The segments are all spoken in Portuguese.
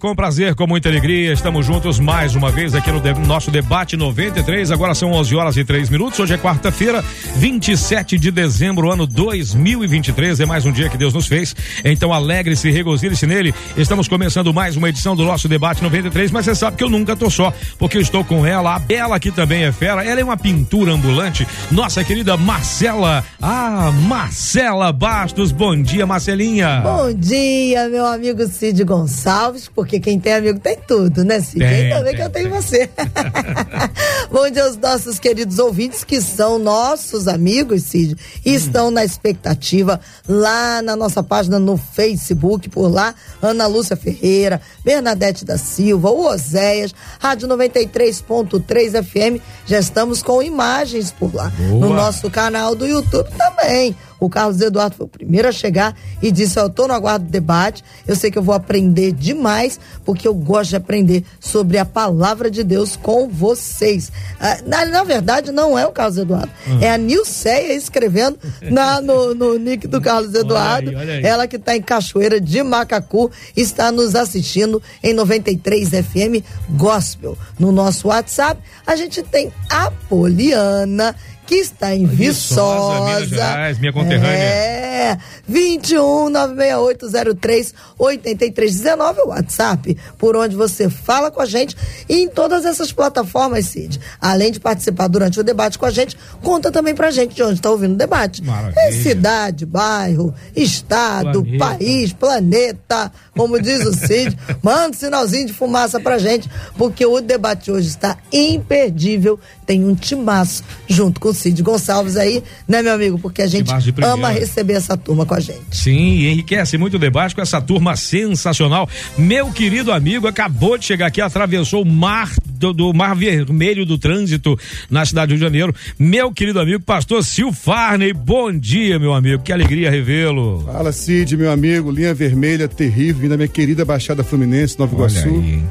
Com prazer, com muita alegria, estamos juntos mais uma vez aqui no de, nosso debate 93. Agora são 11 horas e 3 minutos. Hoje é quarta-feira, 27 de dezembro, ano 2023. É mais um dia que Deus nos fez. Então alegre-se, regozile-se nele. Estamos começando mais uma edição do nosso debate 93. Mas você sabe que eu nunca tô só, porque eu estou com ela. A Bela, que também é fera. Ela é uma pintura ambulante. Nossa querida Marcela. Ah, Marcela Bastos. Bom dia, Marcelinha. Bom dia, meu amigo Cid Gonçalves, porque quem tem amigo tem tudo, né, Cid? Tem, Ainda bem que eu tenho tem. você. Bom dia aos nossos queridos ouvintes, que são nossos amigos, Cid, e estão na expectativa lá na nossa página no Facebook, por lá, Ana Lúcia Ferreira, Bernadette da Silva, o Oséias, Rádio 93.3 FM, já estamos com imagens por lá. Boa. No nosso canal do YouTube também. O Carlos Eduardo foi o primeiro a chegar e disse: Eu tô no aguardo do debate. Eu sei que eu vou aprender demais, porque eu gosto de aprender sobre a palavra de Deus com vocês. Ah, na, na verdade, não é o Carlos Eduardo, é a Nilceia escrevendo na, no, no nick do Carlos Eduardo. aí, olha aí. Ela que está em Cachoeira de Macacu está nos assistindo em 93 FM Gospel. No nosso WhatsApp, a gente tem a Poliana. Que está em Viçosa, Viçosa. Minas Gerais, minha conterrânea. É. 21 96803 8319 é o WhatsApp, por onde você fala com a gente e em todas essas plataformas, Cid. Além de participar durante o debate com a gente, conta também pra gente de onde está ouvindo o debate. Maravilha. É cidade, bairro, estado, Planeta. país, planeta, como diz o Cid. Manda um sinalzinho de fumaça pra gente, porque o debate hoje está imperdível. Tem um timaço junto com o Cid Gonçalves aí, né, meu amigo? Porque a gente ama receber essa turma com a gente. Sim, e enriquece muito o debate com essa turma sensacional. Meu querido amigo acabou de chegar aqui, atravessou o mar do, do Mar Vermelho do Trânsito na cidade do Rio de Janeiro. Meu querido amigo, pastor Sil Farney, bom dia, meu amigo. Que alegria revê-lo. Fala Cid, meu amigo, linha vermelha terrível, vindo da minha querida Baixada Fluminense, Nova Olha Iguaçu. aí?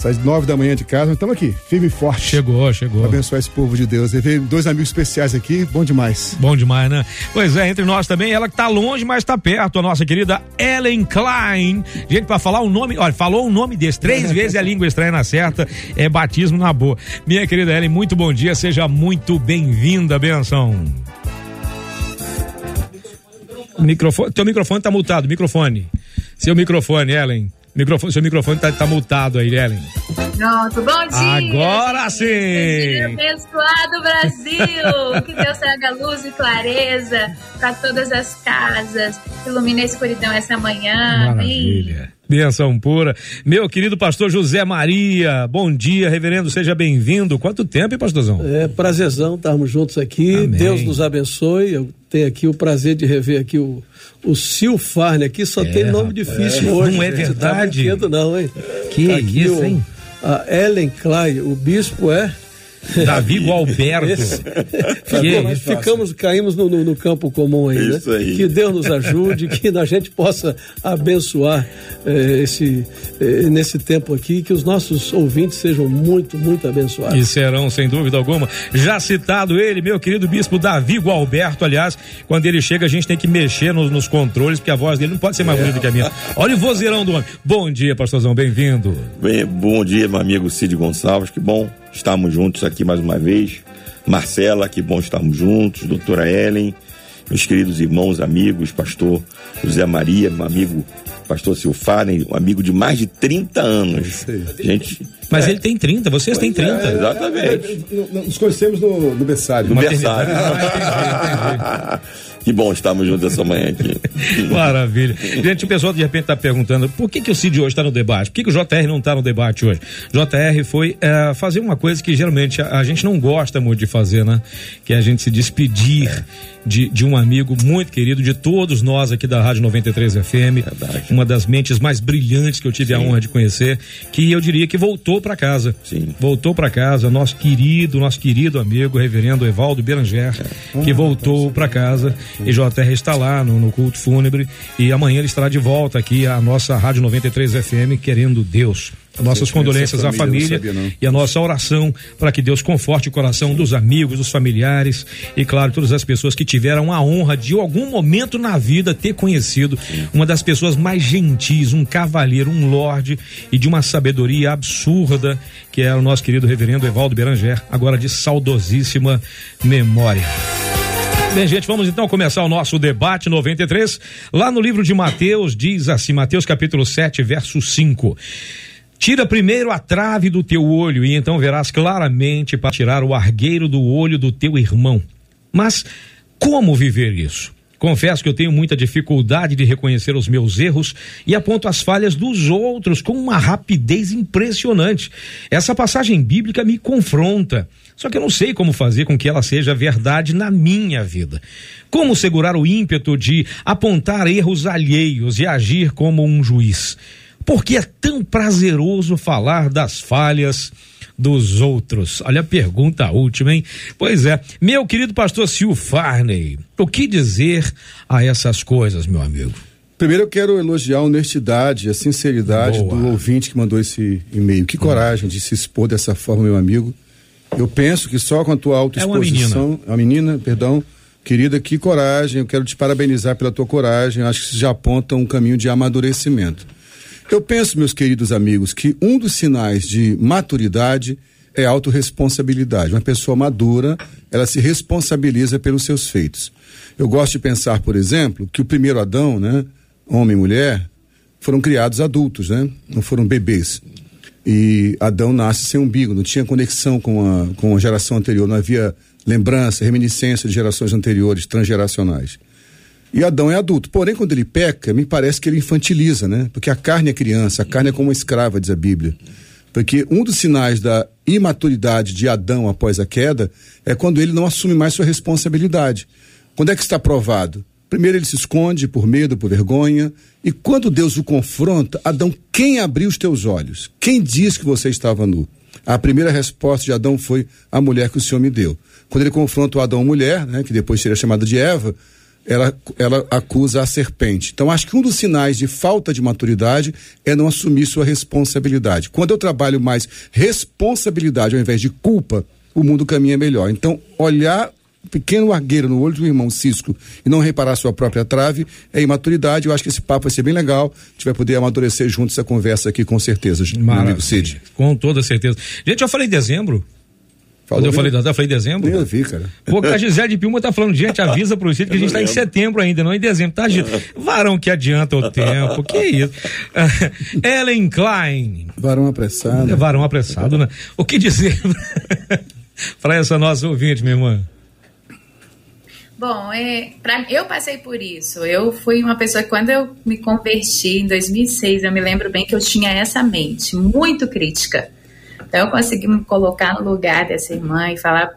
Sai de nove da manhã de casa, mas estamos aqui, firme e forte. Chegou, chegou. Abençoar esse povo de Deus. Veio dois amigos especiais aqui, bom demais. Bom demais, né? Pois é, entre nós também, ela que tá longe, mas tá perto, a nossa querida Ellen Klein. Gente, pra falar o nome, olha, falou o nome desse três vezes a língua estranha na certa, é batismo na boa. Minha querida Ellen, muito bom dia, seja muito bem-vinda, benção. Microfone, teu microfone tá multado, microfone. Seu microfone, Ellen. Microfone, seu microfone tá, tá multado aí, Ellen. Pronto, bom dia! Agora. Bom dia, sim! abençoado Brasil! que Deus traga luz e clareza para todas as casas, ilumine a escuridão essa manhã. Maravilha. Benção pura. Meu querido pastor José Maria, bom dia, reverendo, seja bem-vindo. Quanto tempo, hein, pastorzão? É prazerzão estarmos juntos aqui. Amém. Deus nos abençoe. Eu tenho aqui o prazer de rever aqui o, o Sil Farne aqui, só tem nome difícil É, hoje. não é verdade? Tá não, hein? Que Tá aqui isso, o- hein? A Ellen Klein, o bispo é. Davi Gualberto. Esse- Que ficamos, caímos no, no- no campo comum aí, né? Isso aí. Que Deus nos ajude, que a gente possa abençoar eh, esse, eh, nesse tempo aqui, que os nossos ouvintes sejam muito, muito abençoados. E serão, sem dúvida alguma. Já citado ele, meu querido bispo Davi Gualberto, aliás, quando ele chega a gente tem que mexer nos, nos controles, porque a voz dele não pode ser mais É. bonita que a minha. Olha o vozeirão do homem. Bom dia, pastorzão, bem-vindo. Bem, bom dia, meu amigo Cid Gonçalves. Que bom estarmos juntos aqui mais uma vez. Marcela, que bom estarmos juntos. Doutora Ellen, meus queridos irmãos, amigos, pastor José Maria, meu amigo pastor Silfarem, um amigo de mais de 30 anos. Gente, Mas ele tem 30, vocês têm 30. é, exatamente. Nos conhecemos no, no berçário. No berçário. Que bom estarmos juntos essa manhã aqui. Maravilha. Gente, o pessoal de repente está perguntando por que, que o Cid hoje está no debate? Por que, que o JR não está no debate hoje? JR foi é, fazer uma coisa que geralmente a, a, gente não gosta muito de fazer, né? Que é a gente se despedir. É de, de um amigo muito querido, de todos nós aqui da Rádio 93 FM. Verdade. Uma das mentes mais brilhantes que eu tive Sim. a honra de conhecer, que eu diria que voltou para casa. Sim. Voltou para casa, nosso querido, nosso querido amigo, reverendo Evaldo Beranger, é. que voltou para casa. E JR está lá no, no culto fúnebre. E amanhã ele estará de volta aqui à nossa Rádio 93 FM, querendo Deus. Nossas condolências à família sabia, e a nossa oração para que Deus conforte o coração dos amigos, dos familiares e, claro, todas as pessoas que tiveram a honra de, em algum momento na vida, ter conhecido uma das pessoas mais gentis, um cavalheiro, um lorde e de uma sabedoria absurda, que é o nosso querido reverendo Evaldo Beranger, agora de saudosíssima memória. Bem, gente, vamos então começar o nosso debate 93. Lá no livro de Mateus, diz assim: Mateus capítulo 7, verso 5. Tira primeiro a trave do teu olho, e então verás claramente para tirar o argueiro do olho do teu irmão. Mas como viver isso? Confesso que eu tenho muita dificuldade de reconhecer os meus erros e aponto as falhas dos outros com uma rapidez impressionante. Essa passagem bíblica me confronta. Só que eu não sei como fazer com que ela seja verdade na minha vida. Como segurar o ímpeto de apontar erros alheios e agir como um juiz? Porque é tão prazeroso falar das falhas dos outros? Olha a pergunta última, hein? Pois é, meu querido pastor Sil Farney, o que dizer a essas coisas, meu amigo? Primeiro eu quero elogiar a honestidade, a sinceridade Boa. do ouvinte que mandou esse e-mail. Que coragem de se expor dessa forma, meu amigo. Eu penso que só com a tua autoexposição, é uma menina. a menina, perdão, querida, que coragem. Eu quero te parabenizar pela tua coragem. Acho que isso já aponta um caminho de amadurecimento. Eu penso, meus queridos amigos, que um dos sinais de maturidade é autorresponsabilidade. Uma pessoa madura, ela se responsabiliza pelos seus feitos. Eu gosto de pensar, por exemplo, que o primeiro Adão, né, homem e mulher, foram criados adultos, né? Não foram bebês. E Adão nasce sem umbigo, não tinha conexão com a, com a geração anterior, não havia lembrança, reminiscência de gerações anteriores, transgeracionais. E Adão é adulto. Porém, quando ele peca, me parece que ele infantiliza, né? Porque a carne é criança, a carne é como uma escrava, diz a Bíblia. Porque um dos sinais da imaturidade de Adão após a queda é quando ele não assume mais sua responsabilidade. Quando é que está provado? Primeiro ele se esconde por medo, por vergonha. E quando Deus o confronta, Adão, quem abriu os teus olhos? Quem diz que você estava nu? A primeira resposta de Adão foi a mulher que o Senhor me deu. Quando ele confronta o Adão mulher, né, que depois seria chamada de Eva, ela, ela acusa a serpente. Então, acho que um dos sinais de falta de maturidade é não assumir sua responsabilidade. Quando eu trabalho mais responsabilidade ao invés de culpa, o mundo caminha melhor. Então, olhar pequeno argueiro no olho do irmão Cisco e não reparar sua própria trave é imaturidade. Eu acho que esse papo vai ser bem legal. A gente vai poder amadurecer junto essa conversa aqui, com certeza, Maravilha. meu amigo Cid. Com toda certeza. Gente, eu falei em dezembro. Falou Quando eu falei, eu falei dezembro? Eu vi, cara. Pô, a Gisele de Pilma tá falando, gente, avisa pro Cid que a gente tá em setembro ainda, não em dezembro, tá? Varão que adianta o tempo, que isso. Ellen Klein. Varão apressado. É, varão apressado, né? O que dizer para essa nossa ouvinte, minha irmã? Bom, é, pra, eu passei por isso. Eu fui uma pessoa que, quando eu me converti em 2006, eu me lembro bem que eu tinha essa mente muito crítica então eu consegui me colocar no lugar dessa irmã e falar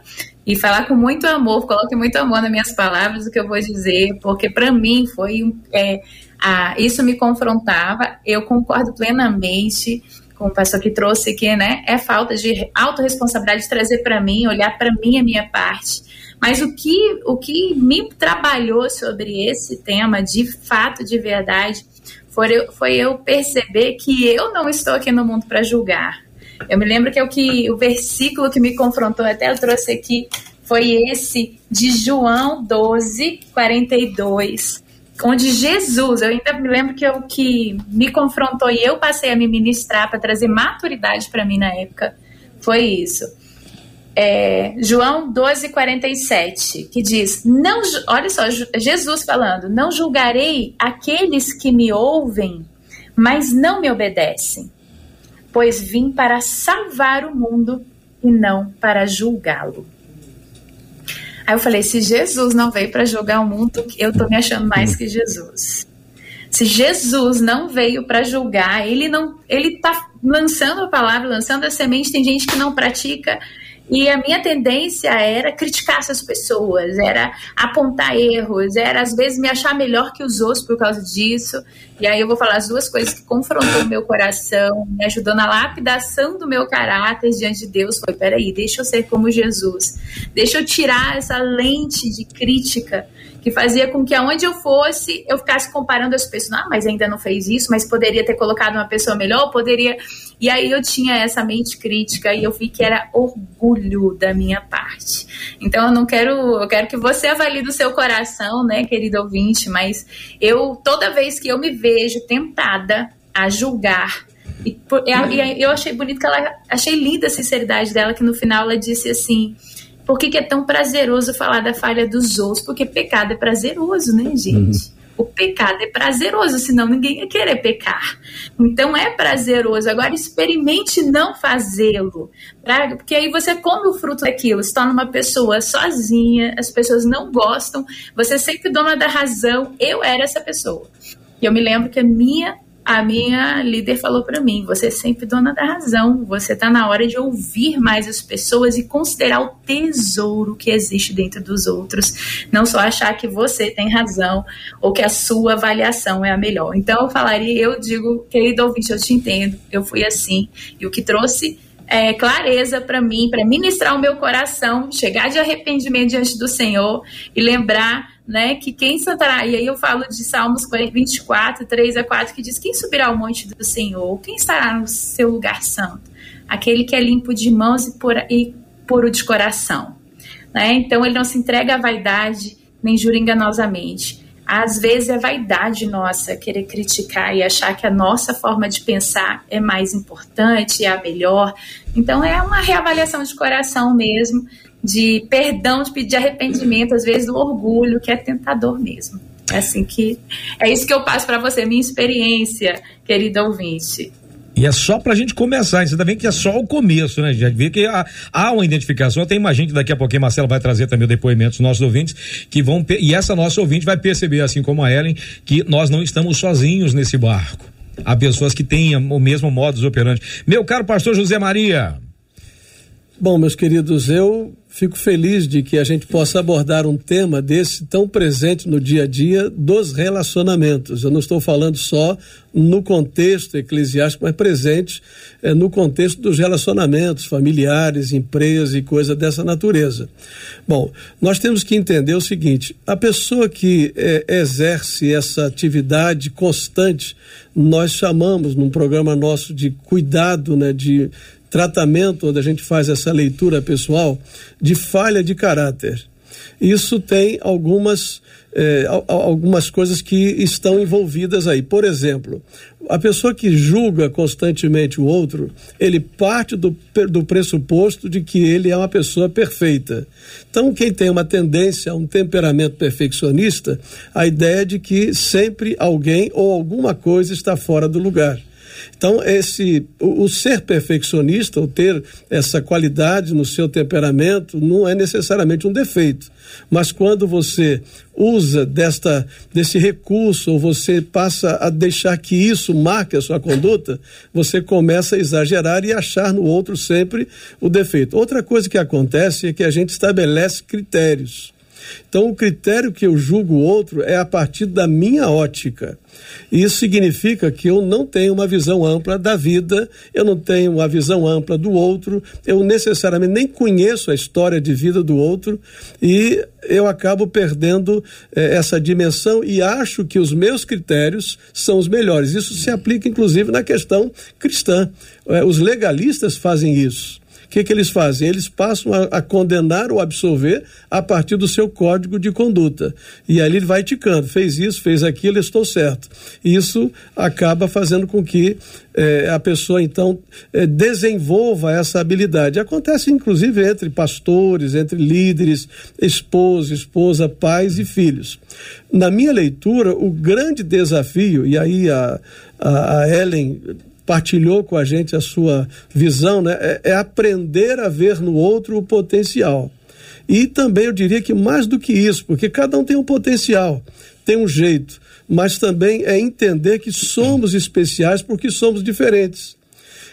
e falar com muito amor, coloque muito amor nas minhas palavras o que eu vou dizer, porque para mim foi é, a, isso me confrontava. Eu concordo plenamente com o pastor que trouxe aqui, né? É falta de autorresponsabilidade de trazer para mim, olhar para mim a minha parte. Mas o que, o que me trabalhou sobre esse tema, de fato, de verdade, foi foi eu perceber que eu não estou aqui no mundo para julgar. Eu me lembro que é o que o versículo que me confrontou, até eu trouxe aqui, foi esse de João 12, 42, onde Jesus, eu ainda me lembro que é o que me confrontou e eu passei a me ministrar para trazer maturidade para mim na época, foi isso. É, João 12, 47, que diz: não, Olha só, Jesus falando: Não julgarei aqueles que me ouvem, mas não me obedecem pois vim para salvar o mundo e não para julgá-lo. Aí eu falei: se Jesus não veio para julgar o mundo, eu tô me achando mais que Jesus. Se Jesus não veio para julgar, ele não, ele tá lançando a palavra, lançando a semente. Tem gente que não pratica e a minha tendência era criticar essas pessoas, era apontar erros, era às vezes me achar melhor que os outros por causa disso. E aí eu vou falar as duas coisas que confrontou o meu coração, me ajudou na lapidação do meu caráter diante de Deus. Foi, peraí, deixa eu ser como Jesus. Deixa eu tirar essa lente de crítica que fazia com que aonde eu fosse, eu ficasse comparando as pessoas. Ah, mas ainda não fez isso, mas poderia ter colocado uma pessoa melhor, poderia. E aí eu tinha essa mente crítica e eu vi que era orgulho da minha parte. Então eu não quero, eu quero que você avalie do seu coração, né, querido ouvinte, mas eu toda vez que eu me vejo tentada a julgar e, e eu achei bonito que ela achei linda a sinceridade dela que no final ela disse assim: por que, que, é tão prazeroso falar da falha dos outros? Porque pecado é prazeroso, né, gente? Uhum. O pecado é prazeroso, senão ninguém ia querer pecar. Então é prazeroso. Agora experimente não fazê-lo. Porque aí você come o fruto daquilo, se torna uma pessoa sozinha, as pessoas não gostam, você é sempre dona da razão. Eu era essa pessoa. E eu me lembro que a minha a minha líder falou para mim: você é sempre dona da razão, você está na hora de ouvir mais as pessoas e considerar o tesouro que existe dentro dos outros, não só achar que você tem razão ou que a sua avaliação é a melhor. Então eu falaria, eu digo, querido ouvinte, eu te entendo, eu fui assim, e o que trouxe é, clareza para mim, para ministrar o meu coração, chegar de arrependimento diante do Senhor e lembrar né, que quem sentará, e aí eu falo de Salmos 24, 3 a 4, que diz: Quem subirá ao monte do Senhor? Quem estará no seu lugar santo? Aquele que é limpo de mãos e, pura, e puro de coração. Né? Então ele não se entrega à vaidade, nem jura enganosamente. Às vezes é vaidade nossa querer criticar e achar que a nossa forma de pensar é mais importante, é a melhor. Então é uma reavaliação de coração mesmo de perdão, de pedir arrependimento, às vezes do orgulho, que é tentador mesmo. É assim que é isso que eu passo para você, minha experiência, querido ouvinte. E é só pra gente começar, você tá vendo que é só o começo, né? Já vê que há, há uma identificação, até imagino que daqui a pouquinho Marcelo vai trazer também o depoimento dos nossos ouvintes, que vão, e essa nossa ouvinte vai perceber, assim como a Ellen, que nós não estamos sozinhos nesse barco. Há pessoas que têm o mesmo modus operandi. Meu caro pastor José Maria. Bom, meus queridos, eu fico feliz de que a gente possa abordar um tema desse tão presente no dia a dia dos relacionamentos. Eu não estou falando só no contexto eclesiástico, mas presente é, no contexto dos relacionamentos familiares, empresas e coisa dessa natureza. Bom, nós temos que entender o seguinte: a pessoa que é, exerce essa atividade constante, nós chamamos num programa nosso de cuidado, né, de tratamento, onde a gente faz essa leitura pessoal, de falha de caráter. Isso tem algumas, eh, algumas coisas que estão envolvidas aí. Por exemplo, a pessoa que julga constantemente o outro, ele parte do, do pressuposto de que ele é uma pessoa perfeita. Então, quem tem uma tendência um temperamento perfeccionista, a ideia de que sempre alguém ou alguma coisa está fora do lugar. Então, esse, o, o, ser perfeccionista, ou ter essa qualidade no seu temperamento, não é necessariamente um defeito. Mas quando você usa desta, desse recurso, ou você passa a deixar que isso marque a sua conduta, você começa a exagerar e achar no outro sempre o defeito. Outra coisa que acontece é que a gente estabelece critérios. Então, o critério que eu julgo o outro é a partir da minha ótica. Isso significa que eu não tenho uma visão ampla da vida, eu não tenho uma visão ampla do outro, eu necessariamente nem conheço a história de vida do outro e eu acabo perdendo eh, essa dimensão e acho que os meus critérios são os melhores. Isso se aplica inclusive na questão cristã. Eh, os legalistas fazem isso que, que eles fazem? Eles passam a, a, condenar ou absolver a partir do seu código de conduta. E ali ele vai ticando, fez isso, fez aquilo, estou certo. Isso acaba fazendo com que eh, a pessoa, então, eh, desenvolva essa habilidade. Acontece, inclusive, entre pastores, entre líderes, esposo, esposa, pais e filhos. Na minha leitura, o grande desafio, e aí a, a, a Ellen partilhou com a gente a sua visão, né? É, é aprender a ver no outro o potencial. E também eu diria que mais do que isso, porque cada um tem um potencial, tem um jeito, mas também é entender que somos especiais porque somos diferentes.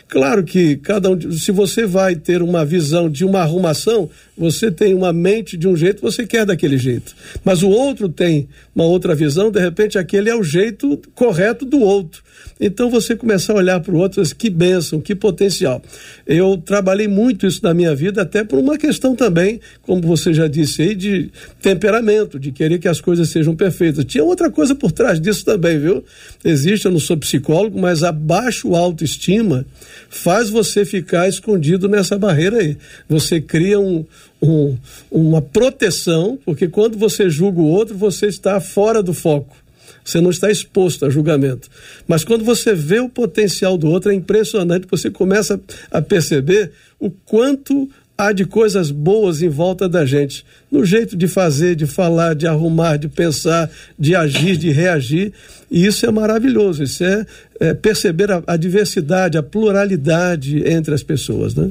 Claro que cada um, se você vai ter uma visão de uma arrumação, você tem uma mente de um jeito, você quer daquele jeito. Mas o outro tem uma outra visão, de repente aquele é o jeito correto do outro. Então você começar a olhar para o outro, que bênção, que potencial. Eu trabalhei muito isso na minha vida, até por uma questão também, como você já disse aí, de temperamento, de querer que as coisas sejam perfeitas. Tinha outra coisa por trás disso também, viu? Existe, eu não sou psicólogo, mas a baixa autoestima faz você ficar escondido nessa barreira aí. Você cria um, um, uma proteção, porque quando você julga o outro, você está fora do foco. Você não está exposto a julgamento. Mas quando você vê o potencial do outro, é impressionante. Você começa a perceber o quanto há de coisas boas em volta da gente. No jeito de fazer, de falar, de arrumar, de pensar, de agir, de reagir. E isso é maravilhoso. Isso é, é perceber a, a diversidade, a pluralidade entre as pessoas, né?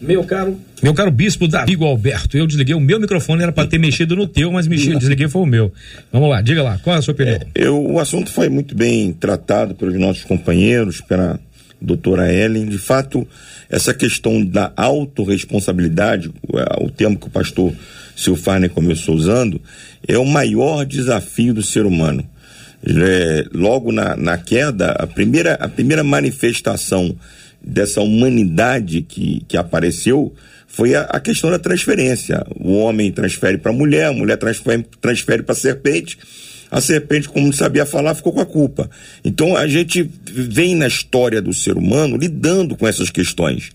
Meu caro. Meu caro bispo Davi Alberto, eu desliguei o meu microfone, era para ter mexido no teu, mas mexi, desliguei foi o meu. Vamos lá, diga lá, qual é a sua opinião? É, eu, o assunto foi muito bem tratado pelos nossos companheiros, pela doutora Ellen. De fato, essa questão da autorresponsabilidade, o, o termo que o pastor Silfarne começou usando, é o maior desafio do ser humano. É, logo na, na queda, a primeira, a primeira manifestação dessa humanidade que, que apareceu foi a, a questão da transferência. O homem transfere para a mulher, a mulher transfere, transfere para a serpente. A serpente, como não sabia falar, ficou com a culpa. Então a gente vem na história do ser humano lidando com essas questões.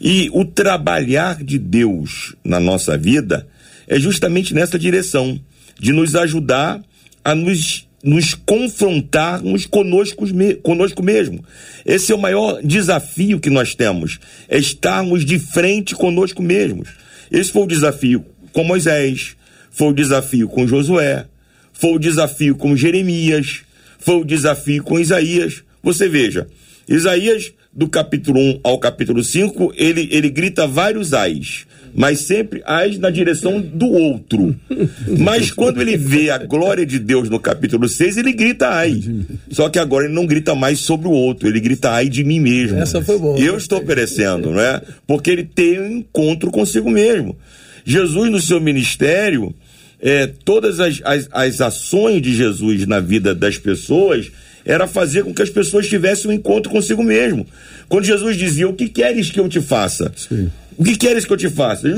E o trabalhar de Deus na nossa vida é justamente nessa direção de nos ajudar a nos nos confrontarmos conosco, conosco mesmo. Esse é o maior desafio que nós temos, é estarmos de frente conosco mesmos. Esse foi o desafio com Moisés, foi o desafio com Josué, foi o desafio com Jeremias, foi o desafio com Isaías. Você veja, Isaías, do capítulo 1 ao capítulo 5, ele, ele grita vários ais mas sempre age na direção do outro. Mas quando ele vê a glória de Deus no capítulo 6, ele grita ai. Só que agora ele não grita mais sobre o outro, ele grita ai de mim mesmo. Essa foi boa. Eu estou perecendo, não é? Porque ele tem um encontro consigo mesmo. Jesus, no seu ministério, é, todas as, as, as ações de Jesus na vida das pessoas era fazer com que as pessoas tivessem um encontro consigo mesmo. Quando Jesus dizia: O que queres que eu te faça? Sim. O que queres que eu te faça?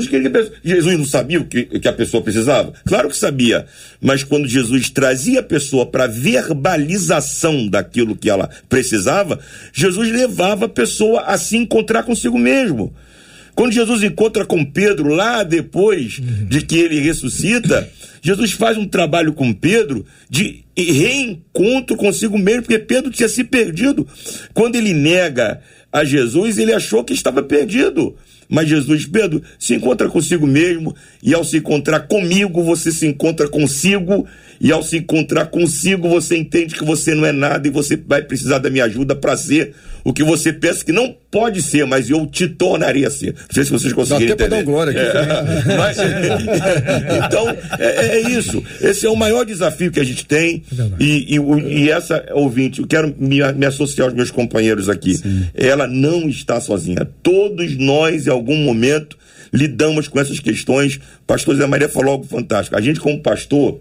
Jesus não sabia o que, que a pessoa precisava? Claro que sabia. Mas quando Jesus trazia a pessoa para verbalização daquilo que ela precisava, Jesus levava a pessoa a se encontrar consigo mesmo. Quando Jesus encontra com Pedro lá depois de que ele ressuscita, Jesus faz um trabalho com Pedro de reencontro consigo mesmo, porque Pedro tinha se perdido. Quando ele nega a Jesus, ele achou que estava perdido. Mas Jesus, Pedro, se encontra consigo mesmo, e ao se encontrar comigo, você se encontra consigo, e ao se encontrar consigo, você entende que você não é nada e você vai precisar da minha ajuda para ser o que você pensa que não pode ser, mas eu te tornaria a ser. Não sei se vocês conseguiram Dá entender. glória aqui. É, mas, então, é, é, isso. Esse é o maior desafio que a gente tem. É e, e, e, essa, ouvinte, eu quero me, me, associar aos meus companheiros aqui. Sim. Ela não está sozinha. Todos nós, em algum momento, lidamos com essas questões. Pastor Zé Maria falou algo fantástico. A gente, como pastor,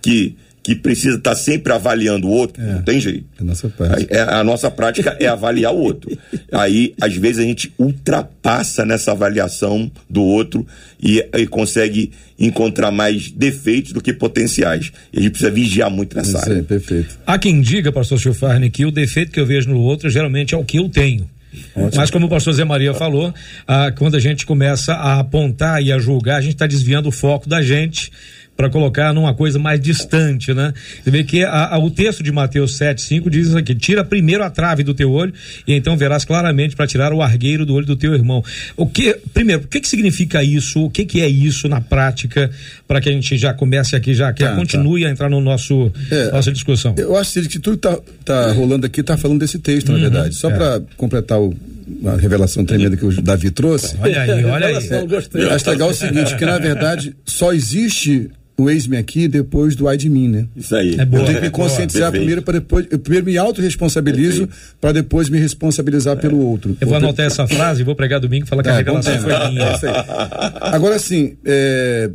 que que precisa estar tá sempre avaliando o outro, é, não tem jeito. É a nossa prática. É, a nossa prática é avaliar o outro. Aí, às vezes, a gente ultrapassa nessa avaliação do outro e, e consegue encontrar mais defeitos do que potenciais. E a gente precisa vigiar muito nessa Isso área. É, perfeito. Há quem diga, pastor Silfarne, que o defeito que eu vejo no outro geralmente é o que eu tenho. Ótimo. Mas como o pastor Zé Maria falou, ah, quando a gente começa a apontar e a julgar, a gente está desviando o foco da gente para colocar numa coisa mais distante, né? Você vê que a, a, o texto de Mateus 7,5 diz aqui: tira primeiro a trave do teu olho e então verás claramente para tirar o argueiro do olho do teu irmão. O que, primeiro, o que, que significa isso? O que, que é isso na prática? Para que a gente já comece aqui, já que tá, continue tá. a entrar no nosso é, nossa discussão. Eu acho que tudo tá, tá rolando aqui tá falando desse texto, uhum, na verdade. Só é. para completar o uma revelação tremenda que o Davi trouxe. Olha aí, olha aí. É, eu acho legal o seguinte, que na verdade só existe o ex-me aqui depois do ai de mim, né? Isso aí. É boa, eu tenho que me conscientizar primeiro para depois. Eu primeiro me autorresponsabilizo para depois me responsabilizar é. pelo outro. Eu vou anotar essa frase e vou pregar domingo e falar que é, a revelação foi minha. É Agora, assim, é,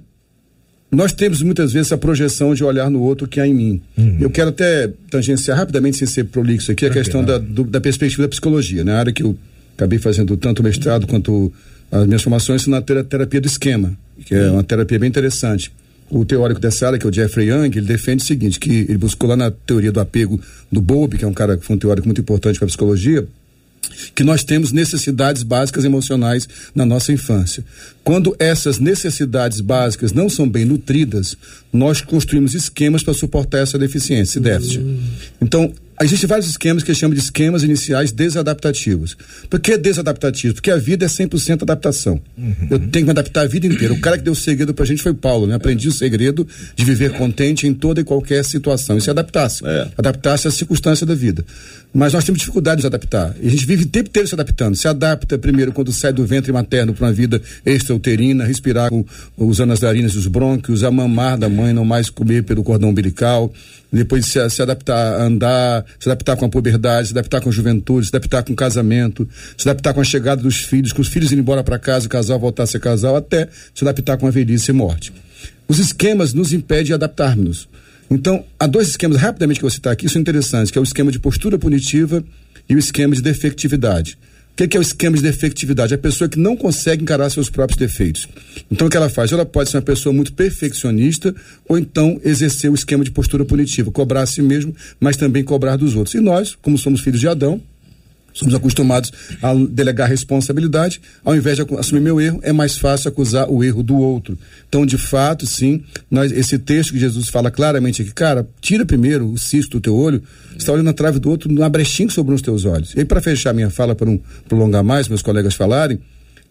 nós temos muitas vezes a projeção de olhar no outro que há em mim. Uhum. Eu quero até tangenciar rapidamente, sem ser prolixo aqui, a questão da, do, da perspectiva da psicologia, na né? área que eu acabei fazendo tanto mestrado quanto as minhas formações na terapia do esquema, que é uma terapia bem interessante o teórico dessa área, que é o Jeffrey Young, ele defende o seguinte, que ele buscou lá na teoria do apego do Bowlby, que é um cara que foi um teórico muito importante para a psicologia, que nós temos necessidades básicas emocionais na nossa infância. Quando essas necessidades básicas não são bem nutridas, nós construímos esquemas para suportar essa deficiência, esse déficit. Uhum. Então, Existem vários esquemas que a gente chama de esquemas iniciais desadaptativos. Por que desadaptativos? Porque a vida é 100% adaptação. Uhum. Eu tenho que me adaptar a vida inteira. O cara que deu o segredo pra gente foi Paulo, né? Aprendi o segredo de viver contente em toda e qualquer situação. E se adaptasse. É. Adaptasse às circunstâncias da vida. Mas nós temos dificuldade de se adaptar. E a gente vive o tempo inteiro se adaptando. Se adapta primeiro quando sai do ventre materno para uma vida extrauterina, respirar com, usando as narinas e os brônquios, a mamar da mãe, não mais comer pelo cordão umbilical depois se, se, adaptar a andar, se adaptar com a puberdade, se adaptar com a juventude, se adaptar com o casamento, se adaptar com a chegada dos filhos, com os filhos indo embora para casa, o casal voltar a ser casal, até se adaptar com a velhice e morte. Os esquemas nos impedem de adaptarmos. Então, há dois esquemas rapidamente que eu vou citar aqui, são interessantes, que é o esquema de postura punitiva e o esquema de defectividade. O que, que, é o esquema de defectividade? É a pessoa que não consegue encarar seus próprios defeitos. Então, o que ela faz? Ela pode ser uma pessoa muito perfeccionista ou então exercer o esquema de postura punitiva, cobrar a si mesmo, mas também cobrar dos outros. E nós, como somos filhos de Adão, Somos acostumados a delegar responsabilidade, ao invés de assumir meu erro, é mais fácil acusar o erro do outro. Então, de fato, sim, nós, esse texto que Jesus fala claramente aqui, cara, tira primeiro o cisto do teu olho, está olhando na trave do outro, não brechinha sobre os teus olhos. E para fechar minha fala, para não prolongar mais, meus colegas falarem,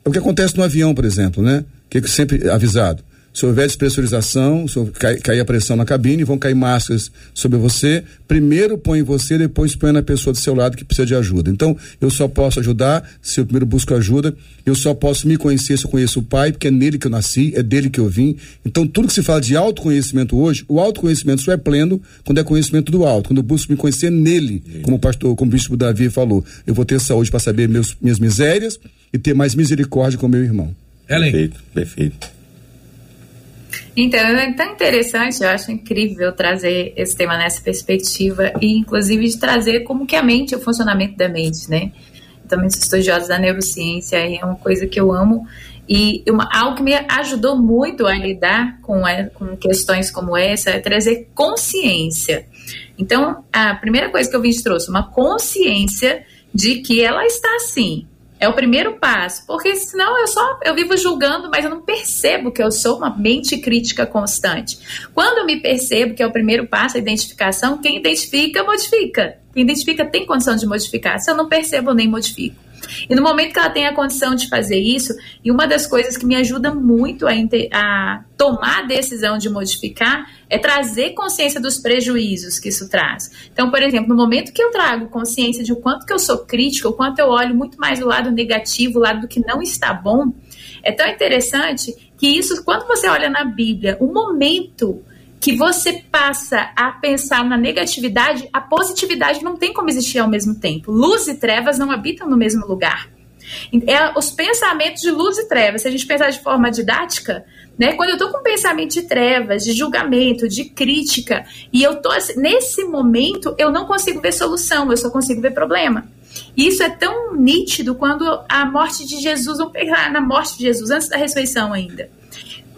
é o que acontece no avião, por exemplo, né? Que é sempre avisado. Se houver despressurização, se cai, cair a pressão na cabine, vão cair máscaras sobre você. Primeiro põe você, depois põe na pessoa do seu lado que precisa de ajuda. Então, eu só posso ajudar se eu primeiro busco ajuda. Eu só posso me conhecer se eu conheço o Pai, porque é nele que eu nasci, é dele que eu vim. Então, tudo que se fala de autoconhecimento hoje, o autoconhecimento só é pleno quando é conhecimento do alto. Quando eu busco me conhecer nele, como o pastor, como o bispo Davi falou. Eu vou ter saúde para saber meus, minhas misérias e ter mais misericórdia com meu irmão. Ellen. Perfeito, perfeito. Então, é tão interessante, eu acho incrível trazer esse tema nessa perspectiva e, inclusive, de trazer como que a mente, o funcionamento da mente, né? Também sou estudiosa da neurociência e é uma coisa que eu amo e uma, algo que me ajudou muito a lidar com, com questões como essa é trazer consciência. Então, a primeira coisa que eu vi trouxe uma consciência de que ela está assim, é o primeiro passo, porque senão eu só eu vivo julgando, mas eu não percebo que eu sou uma mente crítica constante. Quando eu me percebo que é o primeiro passo a identificação, quem identifica modifica. Quem identifica tem condição de modificar. Se eu não percebo, eu nem modifico. E no momento que ela tem a condição de fazer isso, e uma das coisas que me ajuda muito a, a tomar a decisão de modificar é trazer consciência dos prejuízos que isso traz. Então, por exemplo, no momento que eu trago consciência de o quanto que eu sou crítica, o quanto eu olho muito mais o lado negativo, o lado do que não está bom, é tão interessante que isso, quando você olha na Bíblia, o momento que você passa a pensar na negatividade, a positividade não tem como existir ao mesmo tempo. Luz e trevas não habitam no mesmo lugar. É os pensamentos de luz e trevas, se a gente pensar de forma didática, né? Quando eu tô com um pensamento de trevas, de julgamento, de crítica, e eu tô assim, nesse momento, eu não consigo ver solução, eu só consigo ver problema. Isso é tão nítido quando a morte de Jesus, vamos pegar na morte de Jesus, antes da ressurreição ainda.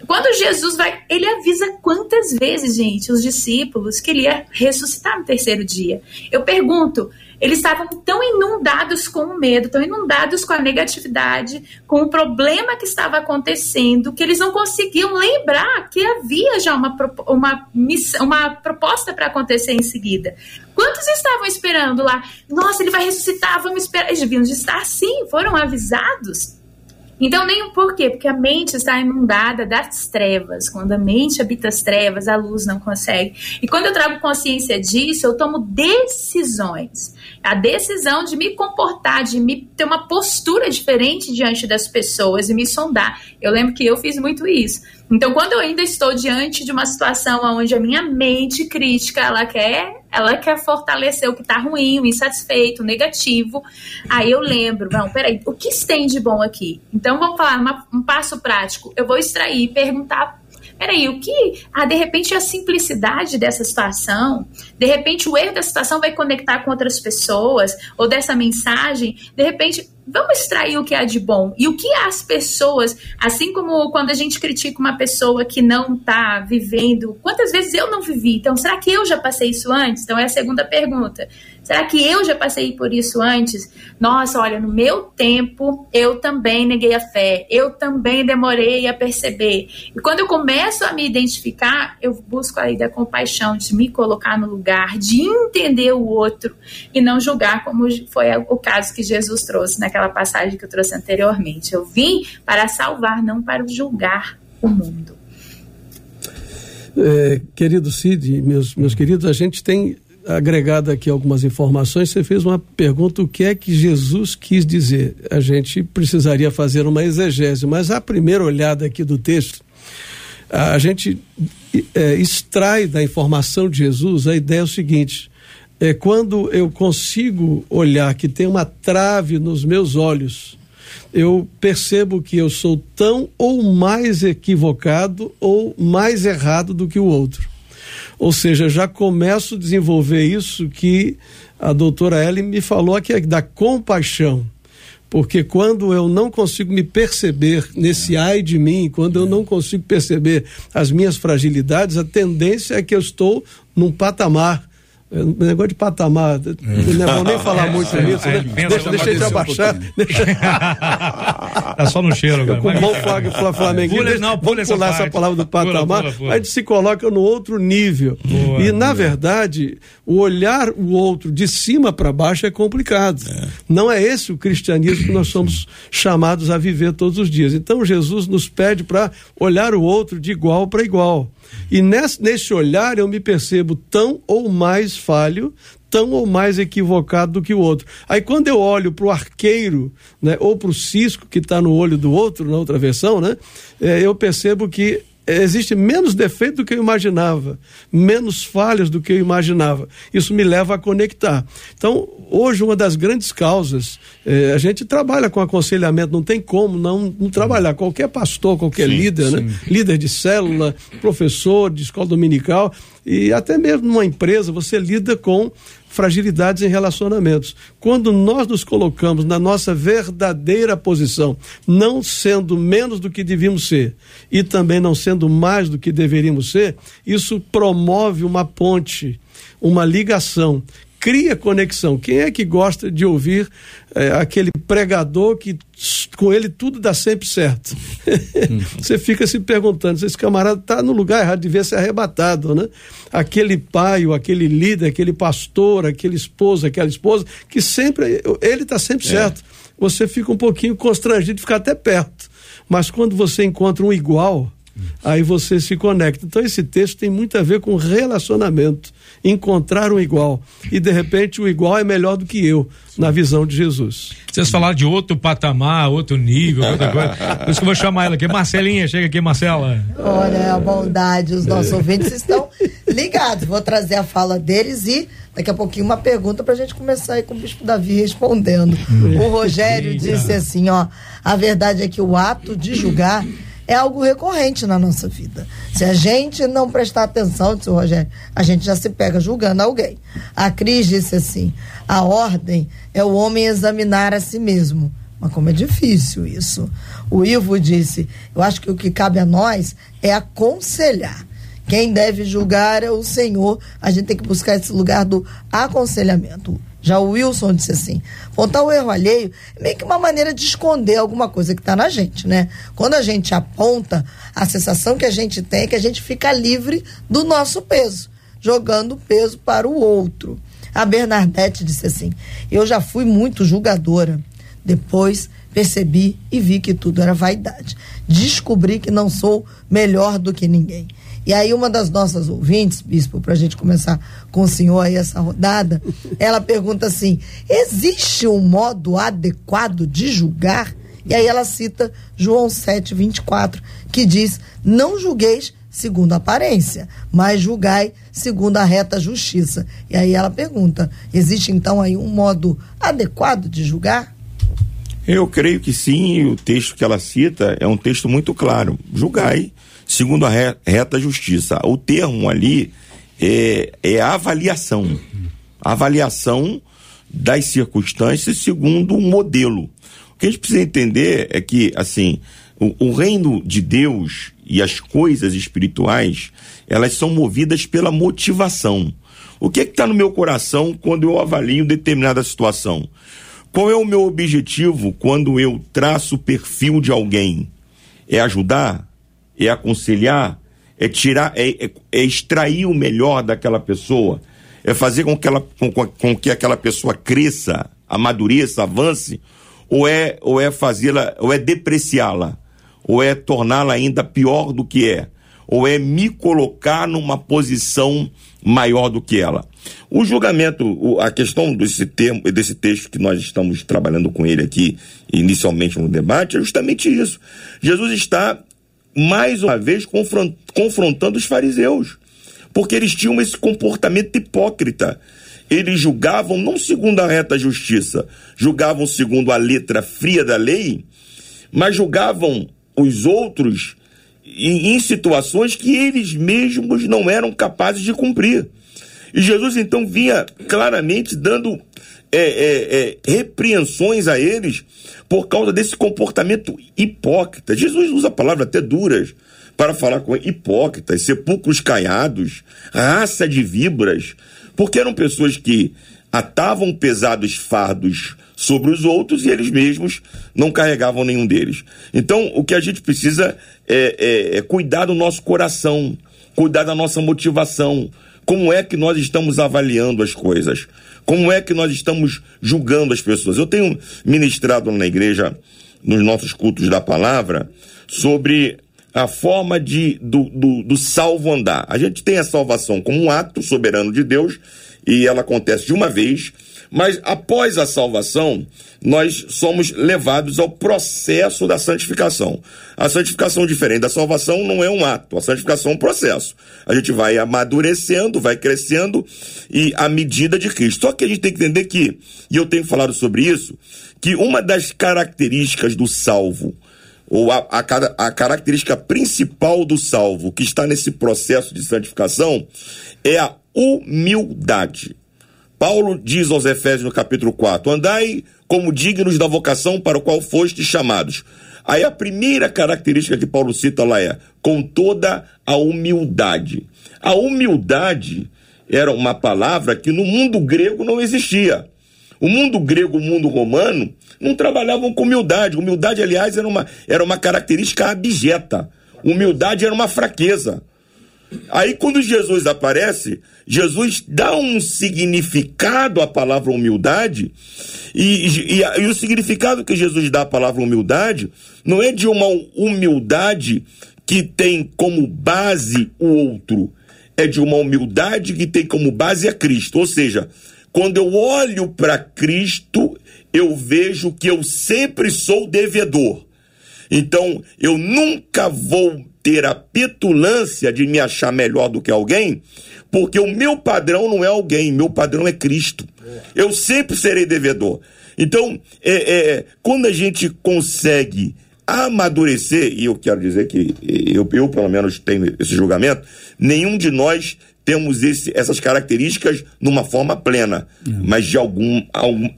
Quando Jesus vai, ele avisa quantas vezes, gente, os discípulos que ele ia ressuscitar no terceiro dia. Eu pergunto, eles estavam tão inundados com o medo, tão inundados com a negatividade, com o problema que estava acontecendo, que eles não conseguiam lembrar que havia já uma, uma, missão, uma proposta para acontecer em seguida. Quantos estavam esperando lá? Nossa, ele vai ressuscitar, vamos esperar. Eles deviam de estar sim, foram avisados. Então, nem o porquê, porque a mente está inundada das trevas. Quando a mente habita as trevas, a luz não consegue. E quando eu trago consciência disso, eu tomo decisões. A decisão de me comportar, de me ter uma postura diferente diante das pessoas e me sondar. Eu lembro que eu fiz muito isso. Então, quando eu ainda estou diante de uma situação onde a minha mente crítica, ela quer, ela quer fortalecer o que está ruim, o insatisfeito, o negativo, aí eu lembro, não, peraí, o que tem de bom aqui? Então, vamos falar uma, um passo prático. Eu vou extrair, perguntar peraí, o que. Ah, de repente a simplicidade dessa situação, de repente o erro da situação vai conectar com outras pessoas, ou dessa mensagem, de repente Vamos extrair o que há de bom e o que as pessoas, assim como quando a gente critica uma pessoa que não está vivendo, quantas vezes eu não vivi? Então, será que eu já passei isso antes? Então, é a segunda pergunta. Será que eu já passei por isso antes? Nossa, olha, no meu tempo eu também neguei a fé, eu também demorei a perceber. E quando eu começo a me identificar, eu busco aí da compaixão, de me colocar no lugar, de entender o outro e não julgar, como foi o caso que Jesus trouxe naquela passagem que eu trouxe anteriormente. Eu vim para salvar, não para julgar o mundo. É, querido Cid, meus, meus queridos, a gente tem agregado aqui algumas informações, você fez uma pergunta: o que é que Jesus quis dizer? A gente precisaria fazer uma exegese, mas a primeira olhada aqui do texto, a gente é, extrai da informação de Jesus a ideia é o seguinte: é quando eu consigo olhar que tem uma trave nos meus olhos, eu percebo que eu sou tão ou mais equivocado ou mais errado do que o outro. Ou seja, já começo a desenvolver isso que a doutora Ellen me falou aqui, da compaixão. Porque quando eu não consigo me perceber nesse ai de mim, quando eu não consigo perceber as minhas fragilidades, a tendência é que eu estou num patamar o negócio de patamar, é. não vou nem falar muito é, nisso, é, né? deixa, deixa ele abaixar. tá só no cheiro agora. Com bom flamenguinho, pula, não, pula vamos pular essa, palavra do patamar, pula, pula, pula. a gente se coloca no outro nível. Boa, e, na verdade, o olhar o outro de cima para baixo é complicado. É. Não é esse o cristianismo que nós somos chamados a viver todos os dias. Então, Jesus nos pede para olhar o outro de igual para igual. E nesse, nesse olhar eu me percebo tão ou mais falho, tão ou mais equivocado do que o outro. Aí quando eu olho para o arqueiro, né, ou para o cisco que está no olho do outro, na outra versão, né, é, eu percebo que existe menos defeito do que eu imaginava, menos falhas do que eu imaginava. Isso me leva a conectar. Então, hoje, uma das grandes causas, eh, a gente trabalha com aconselhamento, não tem como não, não trabalhar. Qualquer pastor, qualquer sim, líder, né? sim. né? líder de célula, professor de escola dominical, e até mesmo numa empresa, você lida com fragilidades em relacionamentos. Quando nós nos colocamos na nossa verdadeira posição, não sendo menos do que devíamos ser e também não sendo mais do que deveríamos ser, isso promove uma ponte, uma ligação cria conexão. Quem é que gosta de ouvir é, aquele pregador que com ele tudo dá sempre certo? Você fica se perguntando se esse camarada está no lugar errado, devia ser arrebatado, né? Aquele pai, ou aquele líder, aquele pastor, aquele esposo, aquela esposa, que sempre, ele está sempre é. certo. Você fica um pouquinho constrangido de ficar até perto. Mas quando você encontra um igual, aí você se conecta. Então esse texto tem muito a ver com relacionamento encontrar um igual. E de repente o igual é melhor do que eu, na visão de Jesus. Vocês falaram de outro patamar, outro nível, outra coisa. Por isso que eu vou chamar ela aqui. Marcelinha, chega aqui, Marcela. Olha, a bondade, os nossos é. ouvintes estão ligados. Vou trazer a fala deles e daqui a pouquinho uma pergunta para a gente começar aí com o Bispo Davi respondendo. O Rogério disse assim: ó, a verdade é que o ato de julgar é algo recorrente na nossa vida. Se a gente não prestar atenção, disse o Rogério, a gente já se pega julgando alguém. A Cris disse assim: a ordem é o homem examinar a si mesmo. Mas como é difícil isso. O Ivo disse: eu acho que o que cabe a nós é aconselhar. Quem deve julgar é o Senhor. A gente tem que buscar esse lugar do aconselhamento. Já o Wilson disse assim: contar o erro alheio é meio que uma maneira de esconder alguma coisa que está na gente, né? Quando a gente aponta, a sensação que a gente tem é que a gente fica livre do nosso peso, jogando peso para o outro. A Bernadette disse assim: Eu já fui muito julgadora. Depois percebi e vi que tudo era vaidade. Descobri que não sou melhor do que ninguém. E aí, uma das nossas ouvintes, bispo, para a gente começar com o senhor aí essa rodada, ela pergunta assim: existe um modo adequado de julgar? E aí ela cita João 7, 24, que diz: Não julgueis segundo a aparência, mas julgai segundo a reta justiça. E aí ela pergunta: existe então aí um modo adequado de julgar? Eu creio que sim, o texto que ela cita é um texto muito claro. Julgai segundo a reta justiça. O termo ali é, é avaliação. Avaliação das circunstâncias segundo um modelo. O que a gente precisa entender é que, assim, o, o reino de Deus e as coisas espirituais, elas são movidas pela motivação. O que é está no meu coração quando eu avalio determinada situação? Qual é o meu objetivo quando eu traço o perfil de alguém? É ajudar? É aconselhar, é tirar, é, é, é extrair o melhor daquela pessoa, é fazer com que, ela, com, com que aquela pessoa cresça, amadureça, avance, ou é, ou é fazê-la, ou é depreciá-la, ou é torná-la ainda pior do que é, ou é me colocar numa posição maior do que ela. O julgamento, a questão desse termo, desse texto que nós estamos trabalhando com ele aqui, inicialmente no debate, é justamente isso. Jesus está mais uma vez confrontando os fariseus, porque eles tinham esse comportamento hipócrita. Eles julgavam não segundo a reta justiça, julgavam segundo a letra fria da lei, mas julgavam os outros em, situações que eles mesmos não eram capazes de cumprir. E Jesus então vinha claramente dando é, é, é, repreensões a eles por causa desse comportamento hipócrita. Jesus usa palavras até duras para falar com hipócritas, sepulcros caiados, raça de víboras, porque eram pessoas que atavam pesados fardos sobre os outros e eles mesmos não carregavam nenhum deles. Então, o que a gente precisa é, é, é cuidar do nosso coração, cuidar da nossa motivação. Como é que nós estamos avaliando as coisas? Como é que nós estamos julgando as pessoas? Eu tenho ministrado na igreja, nos nossos cultos da palavra, sobre a forma de, do, do, do salvo andar. A gente tem a salvação como um ato soberano de Deus e ela acontece de uma vez mas após a salvação, nós somos levados ao processo da santificação. A santificação, diferente da salvação, não é um ato, a santificação é um processo. A gente vai amadurecendo, vai crescendo e à medida de Cristo. Só que a gente tem que entender que, e eu tenho falado sobre isso, que uma das características do salvo, ou a, a, a, característica principal do salvo que está nesse processo de santificação é a humildade. Paulo diz aos Efésios no capítulo 4: Andai como dignos da vocação para o qual fostes chamados. Aí a primeira característica que Paulo cita lá é com toda a humildade. A humildade era uma palavra que no mundo grego não existia. O mundo grego, o mundo romano, não trabalhavam com humildade. Humildade, aliás, era uma, era uma característica abjeta. Humildade era uma fraqueza. Aí quando Jesus aparece, Jesus dá um significado à palavra humildade, e, e, e, o significado que Jesus dá à palavra humildade não é de uma humildade que tem como base o outro, é de uma humildade que tem como base a Cristo. Ou seja, quando eu olho para Cristo, eu vejo que eu sempre sou devedor. Então, eu nunca vou ter a petulância de me achar melhor do que alguém, porque o meu padrão não é alguém, meu padrão é Cristo. Eu sempre serei devedor. Então, é, é, quando a gente consegue amadurecer, e eu quero dizer que eu, eu pelo menos tenho esse julgamento, nenhum de nós temos esse, essas características numa forma plena, é. mas de algum,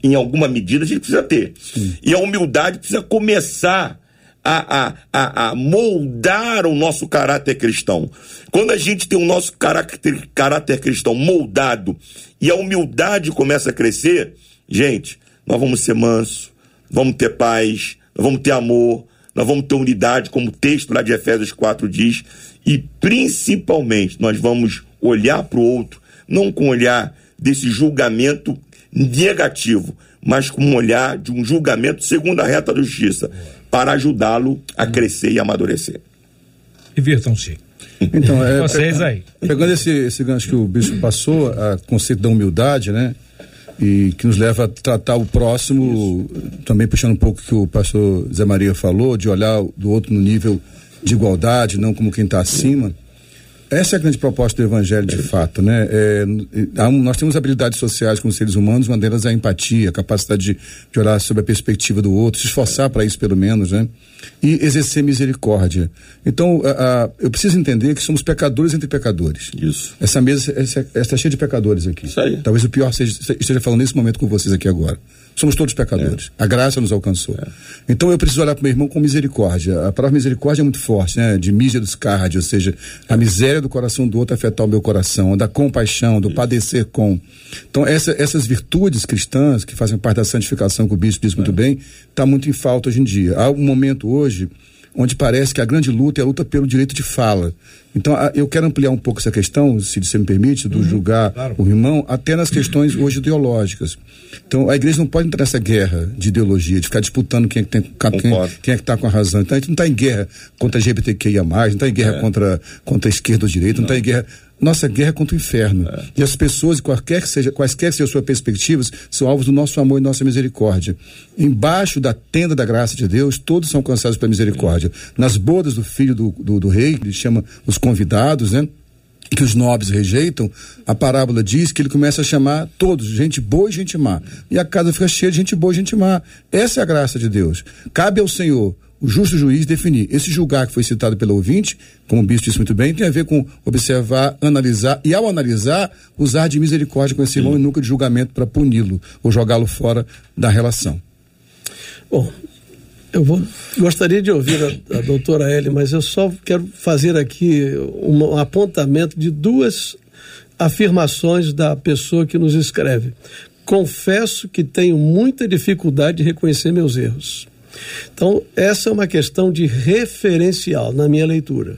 em alguma medida a gente precisa ter. Sim. E a humildade precisa começar a, a, a, moldar o nosso caráter cristão. Quando a gente tem o nosso caráter, caráter cristão moldado e a humildade começa a crescer, gente, nós vamos ser mansos, vamos ter paz, nós vamos ter amor, nós vamos ter unidade, como o texto lá de Efésios 4 diz, e principalmente nós vamos olhar para o outro, não com olhar desse julgamento negativo, mas com um olhar de um julgamento segundo a reta da justiça, para ajudá-lo a crescer e amadurecer. Divirtam-se. Então, é, Vocês aí. Pegando esse, esse gancho que o bispo passou, a conceito da humildade, né? E que nos leva a tratar o próximo, Isso. também puxando um pouco o que o pastor Zé Maria falou, de olhar do outro no nível de igualdade, não como quem está acima. Essa é a grande proposta do Evangelho, de fato, né? É, nós temos habilidades sociais como seres humanos, uma delas é a empatia, a capacidade de, de olhar sobre a perspectiva do outro, se esforçar para isso, pelo menos, né? E exercer misericórdia. Então, a, a, eu preciso entender que somos pecadores entre pecadores. Isso. Essa mesa está cheia de pecadores aqui. Isso aí. Talvez o pior seja, esteja falando nesse momento com vocês aqui agora. Somos todos pecadores. É. A graça nos alcançou. É. Então eu preciso olhar para meu irmão com misericórdia. A palavra misericórdia é muito forte, né? De míseros cardio, ou seja, a miséria do coração do outro afetar o meu coração, da compaixão, do Isso. padecer com. Então essa, essas virtudes cristãs que fazem parte da santificação que o bispo diz muito é. bem, está muito em falta hoje em dia. Há um momento hoje onde parece que a grande luta é a luta pelo direito de fala. Então, a, eu quero ampliar um pouco essa questão, se você me permite, do uhum, julgar claro. o irmão, até nas questões hoje ideológicas. Então, a igreja não pode entrar nessa guerra de ideologia, de ficar disputando quem é que tem, quem, quem é que está com a razão. Então, a gente não está em guerra contra a LGBTQIA, não está em guerra é. contra, contra a esquerda ou direita, não está em guerra nossa guerra contra o inferno. É. E as pessoas, qualquer que seja, quaisquer sejam suas perspectivas, são alvos do nosso amor e nossa misericórdia. Embaixo da tenda da graça de Deus, todos são alcançados pela misericórdia. Nas bodas do filho do, do, do rei, ele chama os convidados, né? que os nobres rejeitam, a parábola diz que ele começa a chamar todos, gente boa e gente má. E a casa fica cheia de gente boa e gente má. Essa é a graça de Deus. Cabe ao Senhor o justo juiz definir. Esse julgar que foi citado pelo ouvinte, como o bispo disse muito bem, tem a ver com observar, analisar e, ao analisar, usar de misericórdia com esse irmão e nunca de julgamento para puni-lo ou jogá-lo fora da relação. Bom, eu vou, gostaria de ouvir a, a doutora Ellie, mas eu só quero fazer aqui um, um apontamento de duas afirmações da pessoa que nos escreve. Confesso que tenho muita dificuldade de reconhecer meus erros. Então, essa é uma questão de referencial na minha leitura.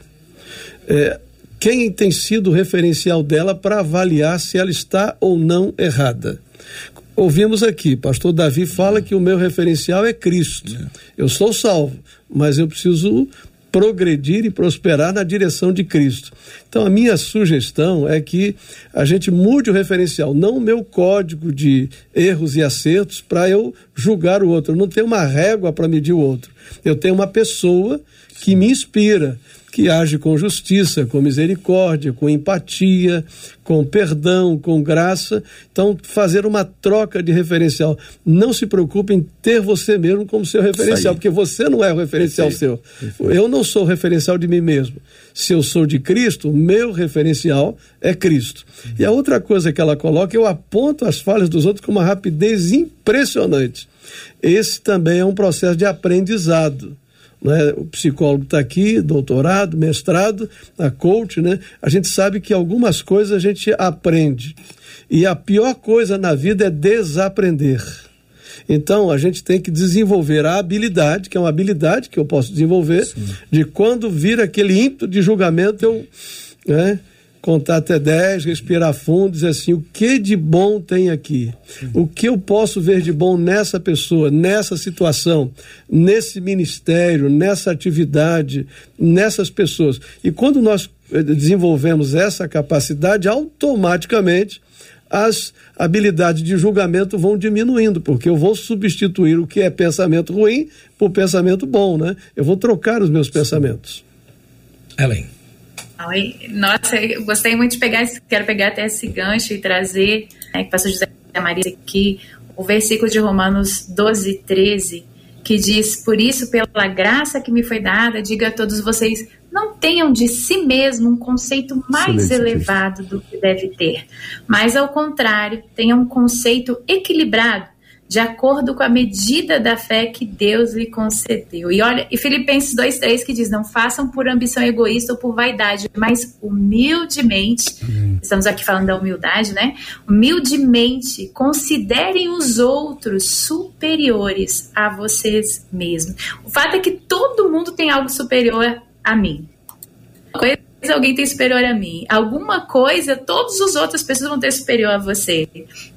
É, quem tem sido o referencial dela para avaliar se ela está ou não errada? Ouvimos aqui, pastor Davi fala que o meu referencial é Cristo. Eu sou salvo, mas eu preciso progredir e prosperar na direção de Cristo. Então, a minha sugestão é que a gente mude o referencial, não o meu código de erros e acertos para eu julgar o outro. Eu não tenho uma régua para medir o outro. Eu tenho uma pessoa que me inspira que age com justiça, com misericórdia, com empatia, com perdão, com graça. Então, fazer uma troca de referencial. Não se preocupe em ter você mesmo como seu referencial, porque você não é o referencial Perfeito. seu. Perfeito. Eu não sou o referencial de mim mesmo. Se eu sou de Cristo, meu referencial é Cristo. Uhum. E a outra coisa que ela coloca, eu aponto as falhas dos outros com uma rapidez impressionante. Esse também é um processo de aprendizado. Né? O psicólogo está aqui, doutorado, mestrado, a coach, né? A gente sabe que algumas coisas a gente aprende. E a pior coisa na vida é desaprender. Então, a gente tem que desenvolver a habilidade, que é uma habilidade que eu posso desenvolver, Sim. de quando vir aquele ímpeto de julgamento, eu né, contar até 10, respirar fundo, dizer assim: o que de bom tem aqui? O que eu posso ver de bom nessa pessoa, nessa situação, nesse ministério, nessa atividade, nessas pessoas? E quando nós eh, desenvolvemos essa capacidade, automaticamente as habilidades de julgamento vão diminuindo, porque eu vou substituir o que é pensamento ruim por pensamento bom, né? Eu vou trocar os meus pensamentos. Ellen. Nossa, eu gostei muito de pegar, quero pegar até esse gancho e trazer, né, que pastor José Maria aqui, o versículo de Romanos 12, 13, que diz: Por isso, pela graça que me foi dada, diga a todos vocês, não tenham de si mesmo um conceito mais Excelente. elevado do que deve ter, mas ao contrário, tenham um conceito equilibrado de acordo com a medida da fé que Deus lhe concedeu. E olha, e Filipenses 2:3 que diz: "Não façam por ambição egoísta ou por vaidade, mas humildemente". Uhum. Estamos aqui falando da humildade, né? Humildemente considerem os outros superiores a vocês mesmos. O fato é que todo mundo tem algo superior a mim. Coisa alguém tem superior a mim. Alguma coisa, todas as outras pessoas vão ter superior a você.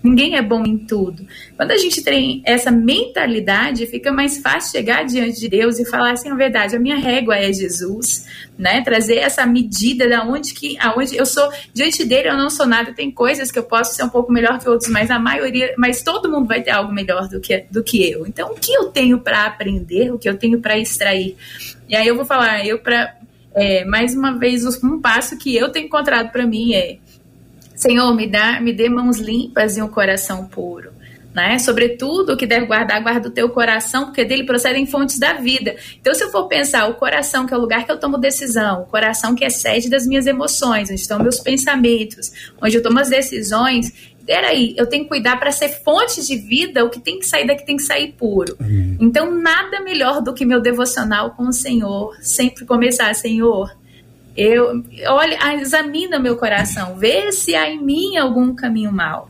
Ninguém é bom em tudo. Quando a gente tem essa mentalidade, fica mais fácil chegar diante de Deus e falar assim, a verdade, a minha régua é Jesus, né? Trazer essa medida da onde que, aonde eu sou diante dele, eu não sou nada. Tem coisas que eu posso ser um pouco melhor que outros, mas a maioria, mas todo mundo vai ter algo melhor do que do que eu. Então, o que eu tenho para aprender, o que eu tenho para extrair? E aí eu vou falar, eu para é, mais uma vez, um passo que eu tenho encontrado para mim é: Senhor, me dá, me dê mãos limpas e um coração puro. Né? Sobretudo, o que deve guardar, guarda o teu coração, porque dele procedem fontes da vida. Então, se eu for pensar, o coração, que é o lugar que eu tomo decisão, o coração que é sede das minhas emoções, onde estão meus pensamentos, onde eu tomo as decisões, peraí, eu tenho que cuidar para ser fonte de vida, o que tem que sair daqui tem que sair puro. Então, nada melhor do que meu devocional com o Senhor, sempre começar, Senhor, eu, olha, examina meu coração, vê se há em mim algum caminho mal.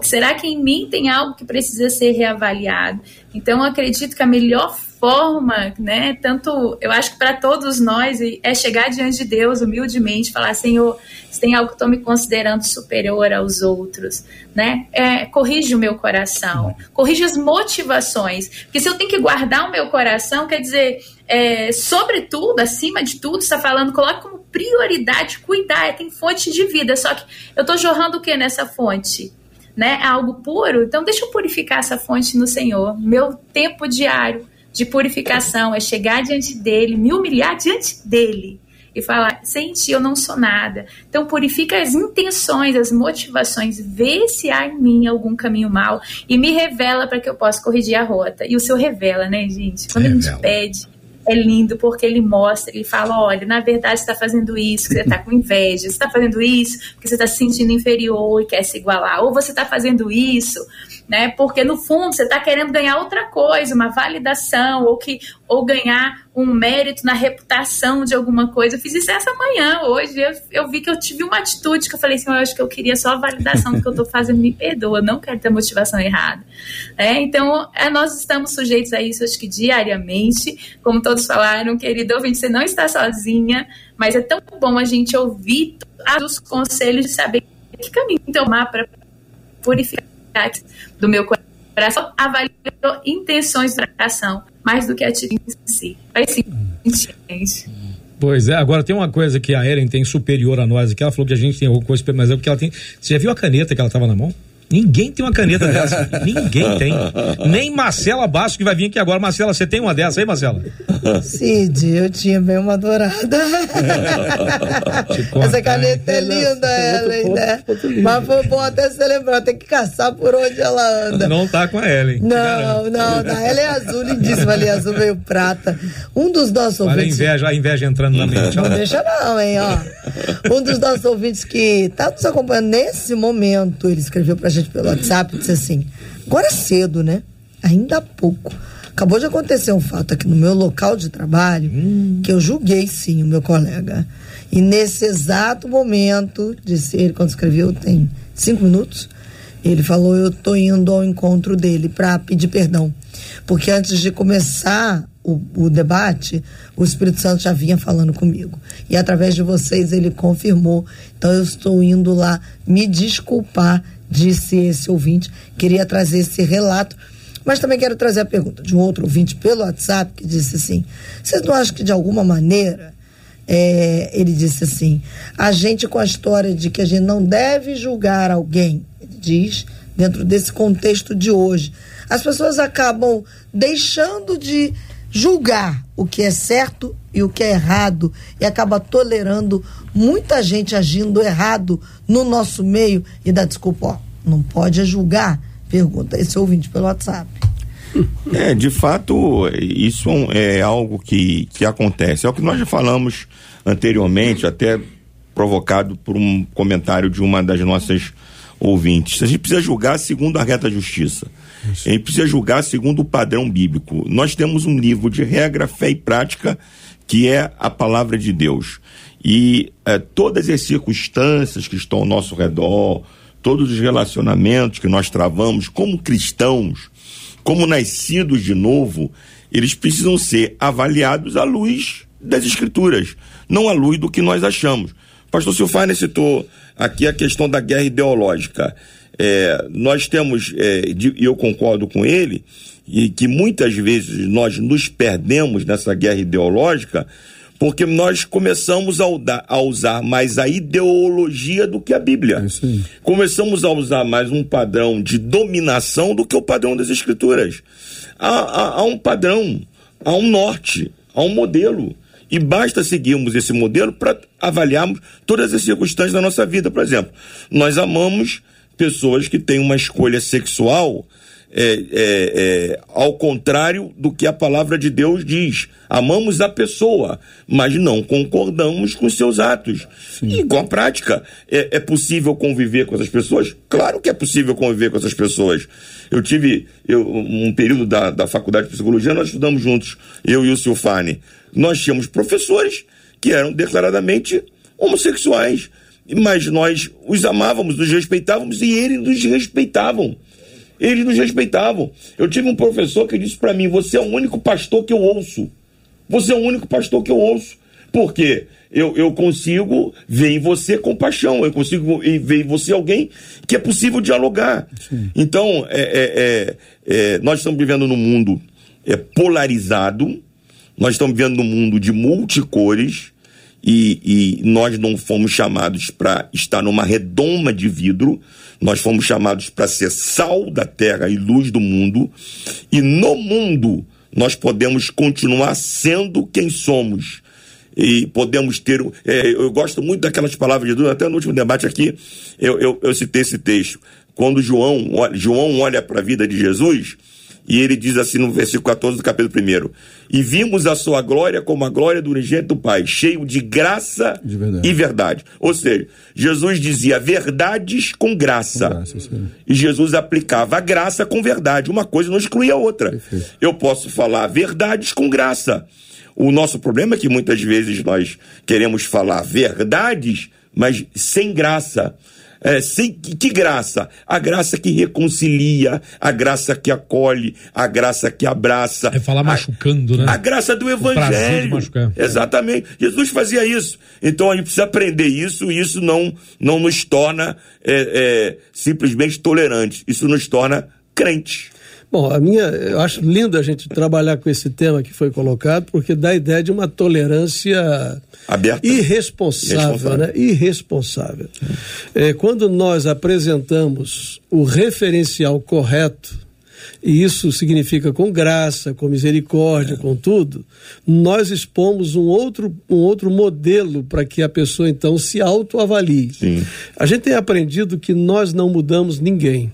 Será que em mim tem algo que precisa ser reavaliado? Então, eu acredito que a melhor forma, né? Tanto eu acho que para todos nós é chegar diante de Deus humildemente, falar, Senhor, se tem algo que estou me considerando superior aos outros, né? É, corrige o meu coração, corrige as motivações, porque se eu tenho que guardar o meu coração, quer dizer, é, sobretudo, acima de tudo, está falando, coloque como prioridade cuidar, tem fonte de vida, só que eu estou jorrando o que nessa fonte? Né, algo puro, então deixa eu purificar essa fonte no Senhor, meu tempo diário, de purificação, é chegar diante dele, me humilhar diante dele e falar: sem ti eu não sou nada. Então, purifica as intenções, as motivações, vê se há em mim algum caminho mal e me revela para que eu possa corrigir a rota. E o Senhor revela, né, gente? Quando revela. a gente pede, é lindo porque ele mostra, ele fala: olha, na verdade você está fazendo isso, você está com inveja, você está fazendo isso porque você está se sentindo inferior e quer se igualar, ou você está fazendo isso né? Porque no fundo você está querendo ganhar outra coisa, uma validação ou que ou ganhar um mérito na reputação de alguma coisa. Eu fiz isso essa manhã, hoje. Eu, eu vi que eu tive uma atitude que eu falei assim: eu acho que eu queria só a validação do que eu estou fazendo, me perdoa, não quero ter motivação errada. É, então, é, nós estamos sujeitos a isso, acho que diariamente. Como todos falaram, querido ouvinte, você não está sozinha, mas é tão bom a gente ouvir os conselhos de saber que caminho tomar para purificar do meu coração, avaliou intenções da ação mais do que a atitude em si. Faz sentido, gente. Pois é, agora tem uma coisa que a Ellen tem superior a nós, que ela falou que a gente tem alguma coisa, mas é porque ela tem. Você já viu a caneta que ela estava na mão? Ninguém tem uma caneta dessa. Ninguém tem. Nem Marcela Basso, que vai vir aqui agora. Marcela, você tem uma dessa aí, Marcela? Cid, eu tinha bem uma dourada. Essa caneta é linda, Ellen, né? Mas foi bom até você lembrar, tem que caçar por onde ela anda. Não tá com a Ellen. Não, não, não. Ela é azul, lindíssima ali, azul meio prata. Um dos nossos Olha ouvintes. a inveja, a inveja entrando na mente. Não deixa não, hein, ó. Um dos nossos ouvintes que tá nos acompanhando nesse momento, ele escreveu pra gente pelo WhatsApp disse assim: agora é cedo, né? Ainda há pouco. Acabou de acontecer um fato aqui no meu local de trabalho hum. que eu julguei sim o meu colega. E nesse exato momento, disse ele quando escreveu, tem cinco minutos, ele falou: Eu tô indo ao encontro dele para pedir perdão. Porque antes de começar o, o, debate, o Espírito Santo já vinha falando comigo. E através de vocês ele confirmou. Então eu estou indo lá me desculpar disse esse ouvinte. Queria trazer esse relato. Mas também quero trazer a pergunta de um outro ouvinte pelo WhatsApp que disse assim: vocês não acham que de alguma maneira, é, ele disse assim, a gente com a história de que a gente não deve julgar alguém, ele diz, dentro desse contexto de hoje, as pessoas acabam deixando de julgar o que é certo e o que é errado e acaba tolerando muita gente agindo errado no nosso meio e dá desculpa, ó, não pode julgar? Pergunta esse ouvinte pelo WhatsApp. É, de fato, isso é algo que, que acontece. É o que nós já falamos anteriormente, até provocado por um comentário de uma das nossas ouvintes. A gente precisa julgar segundo a reta justiça. Isso. Gente precisa julgar segundo o padrão bíblico. Nós temos um livro de regra, fé e prática, que é a palavra de Deus. E é, todas as circunstâncias que estão ao nosso redor, todos os relacionamentos que nós travamos como cristãos, como nascidos de novo, eles precisam ser avaliados à luz das Escrituras, não à luz do que nós achamos. Pastor Silfane citou aqui a questão da guerra ideológica. É, nós temos, é, e eu concordo com ele, e que muitas vezes nós nos perdemos nessa guerra ideológica porque nós começamos a, a usar mais a ideologia do que a Bíblia. É começamos a usar mais um padrão de dominação do que o padrão das Escrituras. Há, há, há um padrão, há um norte, há um modelo. E basta seguirmos esse modelo para avaliarmos todas as circunstâncias da nossa vida. Por exemplo, nós amamos pessoas que têm uma escolha sexual é, é, é, ao contrário do que a palavra de Deus diz. Amamos a pessoa, mas não concordamos com seus atos. Sim. E com a prática, é, é, possível conviver com essas pessoas? Claro que é possível conviver com essas pessoas. Eu tive eu, um período da, da faculdade de psicologia, nós estudamos juntos, eu e o Silfane. Nós tínhamos professores que eram declaradamente homossexuais, mas nós os amávamos, os respeitávamos e eles nos respeitavam. Eles nos respeitavam. Eu tive um professor que disse para mim: Você é o único pastor que eu ouço. Você é o único pastor que eu ouço. Por quê? Eu, eu consigo ver em você compaixão, eu consigo ver em você alguém que é possível dialogar. Sim. Então, é, é, é, é, nós estamos vivendo num mundo é, polarizado, nós estamos vivendo num mundo de multicores, e, e nós não fomos chamados para estar numa redoma de vidro, nós fomos chamados para ser sal da terra e luz do mundo, e no mundo nós podemos continuar sendo quem somos. E podemos ter. É, eu gosto muito daquelas palavras de Deus, até no último debate aqui eu, eu, eu citei esse texto. Quando João, João olha para a vida de Jesus, e ele diz assim no versículo 14 do capítulo 1: E vimos a sua glória como a glória do unigênito do Pai, cheio de graça de verdade. e verdade. Ou seja, Jesus dizia verdades com graça. Com graça e Jesus aplicava a graça com verdade. Uma coisa não exclui a outra. Perfeito. Eu posso falar verdades com graça. O nosso problema é que muitas vezes nós queremos falar verdades, mas sem graça. É, sem, que, que graça? A graça que reconcilia, a graça que acolhe, a graça que abraça. É falar machucando, a, né? A graça do evangelho. Exatamente. Jesus fazia isso. Então a gente precisa aprender isso e isso não, não nos torna é, é, simplesmente tolerantes. Isso nos torna crentes. Bom, a minha, eu acho lindo a gente trabalhar com esse tema que foi colocado, porque dá a ideia de uma tolerância Aberta. irresponsável, irresponsável. né? Irresponsável. É, quando nós apresentamos o referencial correto, e isso significa com graça, com misericórdia, é. com tudo, nós expomos um outro, um outro modelo para que a pessoa então se autoavalie. Sim. A gente tem aprendido que nós não mudamos ninguém.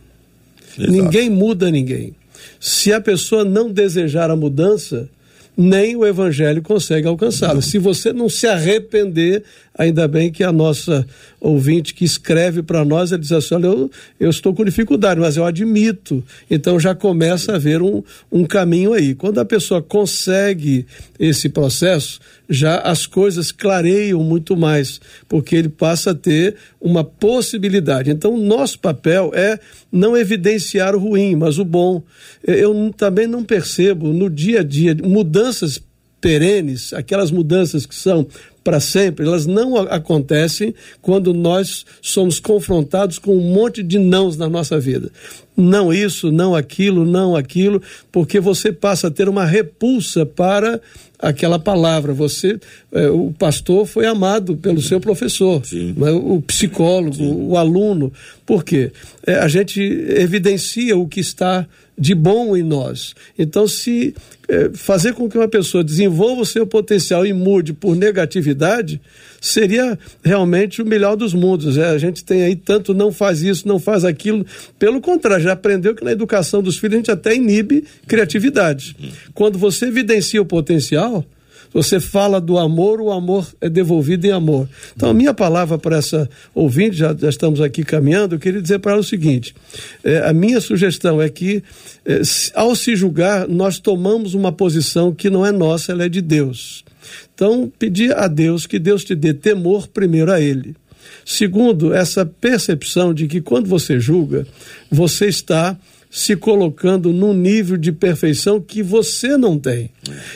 Exato. Ninguém muda ninguém. Se a pessoa não desejar a mudança, nem o evangelho consegue alcançá-la. Se você não se arrepender, ainda bem que a nossa ouvinte que escreve para nós, ela diz assim: olha, eu, eu estou com dificuldade, mas eu admito. Então já começa a haver um, um caminho aí. Quando a pessoa consegue esse processo, já as coisas clareiam muito mais, porque ele passa a ter uma possibilidade. Então, o nosso papel é não evidenciar o ruim, mas o bom. Eu também não percebo no dia a dia mudanças perenes, aquelas mudanças que são para sempre, elas não acontecem quando nós somos confrontados com um monte de nãos na nossa vida. Não isso, não aquilo, não aquilo, porque você passa a ter uma repulsa para aquela palavra. Você, é, o pastor foi amado pelo seu professor, né? o psicólogo, Sim. o aluno. Por quê? É, a gente evidencia o que está de bom em nós. Então, se é, fazer com que uma pessoa desenvolva o seu potencial e mude por negatividade, seria realmente o melhor dos mundos. É, a gente tem aí tanto não faz isso, não faz aquilo. Pelo contrário, já aprendeu que na educação dos filhos a gente até inibe criatividade. Quando você evidencia o potencial, você fala do amor, o amor é devolvido em amor. Então, a minha palavra para essa ouvinte, já, já estamos aqui caminhando, eu queria dizer para ela o seguinte: é, a minha sugestão é que, é, ao se julgar, nós tomamos uma posição que não é nossa, ela é de Deus. Então, pedir a Deus que Deus te dê temor primeiro a Ele. Segundo, essa percepção de que quando você julga, você está se colocando num nível de perfeição que você não tem.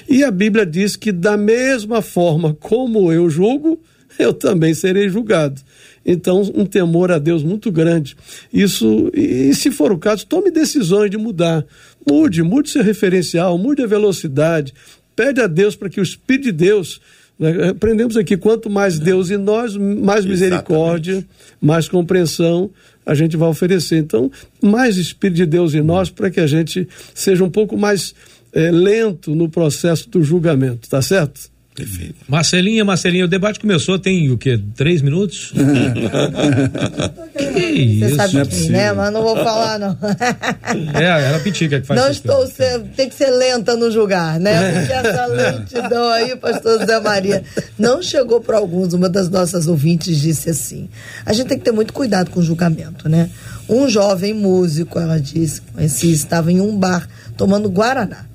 E a Bíblia diz que, da mesma forma como eu julgo, eu também serei julgado. Então, um temor a Deus muito grande. Isso, e se for o caso, tome decisões de mudar. Mude, mude seu referencial, mude a velocidade. Pede a Deus para que o Espírito de Deus. Né, aprendemos aqui: quanto mais Deus em nós, mais misericórdia, Exatamente. mais compreensão a gente vai oferecer. Então, mais Espírito de Deus em nós para que a gente seja um pouco mais é, lento no processo do julgamento, tá certo? Perfeito. Marcelinha, Marcelinha, o debate começou tem o quê? Três minutos? que, que isso? Você sabe não é né? Mas não vou falar, não. é, era a Pitica que faz Não estou ser, tem que ser lenta no julgar, né? Porque essa lentidão aí, pastor Zé Maria, não chegou para alguns. Uma das nossas ouvintes disse assim: a gente tem que ter muito cuidado com o julgamento, né? Um jovem músico, ela disse, conheci, estava em um bar tomando Guaraná.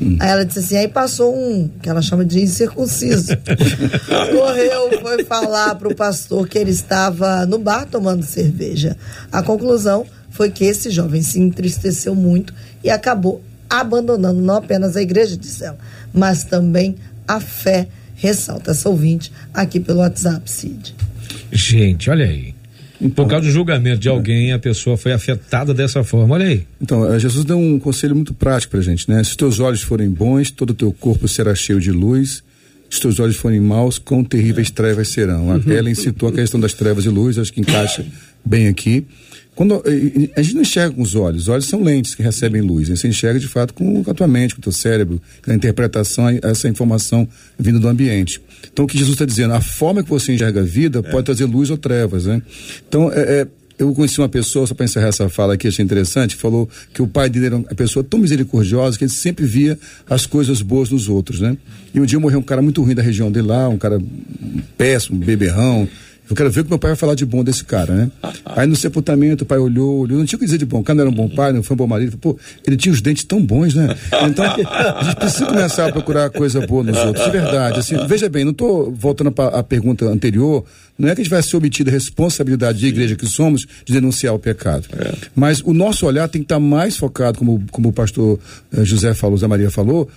Hum. Aí ela disse assim, aí passou um, que ela chama de incircunciso. Correu, foi falar para o pastor que ele estava no bar tomando cerveja. A conclusão foi que esse jovem se entristeceu muito e acabou abandonando não apenas a igreja, disse ela, mas também a fé, ressalta essa ouvinte aqui pelo WhatsApp, Cid. Gente, olha aí. Então, Por causa do julgamento de alguém, a pessoa foi afetada dessa forma. Olha aí. Então, eh, Jesus deu um conselho muito prático pra gente, né? Se teus olhos forem bons, todo o teu corpo será cheio de luz. Se os teus olhos forem maus, quão terríveis trevas serão. Uhum. Ela incitou a questão das trevas e luz, acho que encaixa bem aqui. Quando, a gente não enxerga com os olhos, os olhos são lentes que recebem luz. Né? Você enxerga de fato com a tua mente, com o teu cérebro, com a interpretação, essa informação vindo do ambiente. Então, o que Jesus está dizendo, a forma que você enxerga a vida pode trazer luz ou trevas, né? Então, é, é, eu conheci uma pessoa, só para encerrar essa fala aqui, achei interessante, falou que o pai dele era uma pessoa tão misericordiosa que ele sempre via as coisas boas nos outros, né? E um dia morreu um cara muito ruim da região dele lá, um cara péssimo, beberrão, eu quero ver o que meu pai vai falar de bom desse cara, né? Aí no sepultamento o pai olhou, olhou, não tinha o que dizer de bom. O cara não era um bom pai, não foi um bom marido. Pô, ele tinha os dentes tão bons, né? Então a gente precisa começar a procurar coisa boa nos outros, de verdade. Assim, veja bem, não estou voltando para a pergunta anterior, não é que a gente vai ser omitido a responsabilidade de igreja que somos de denunciar o pecado. É. Mas o nosso olhar tem que estar mais focado, como, como o pastor eh, José falou, José Maria falou,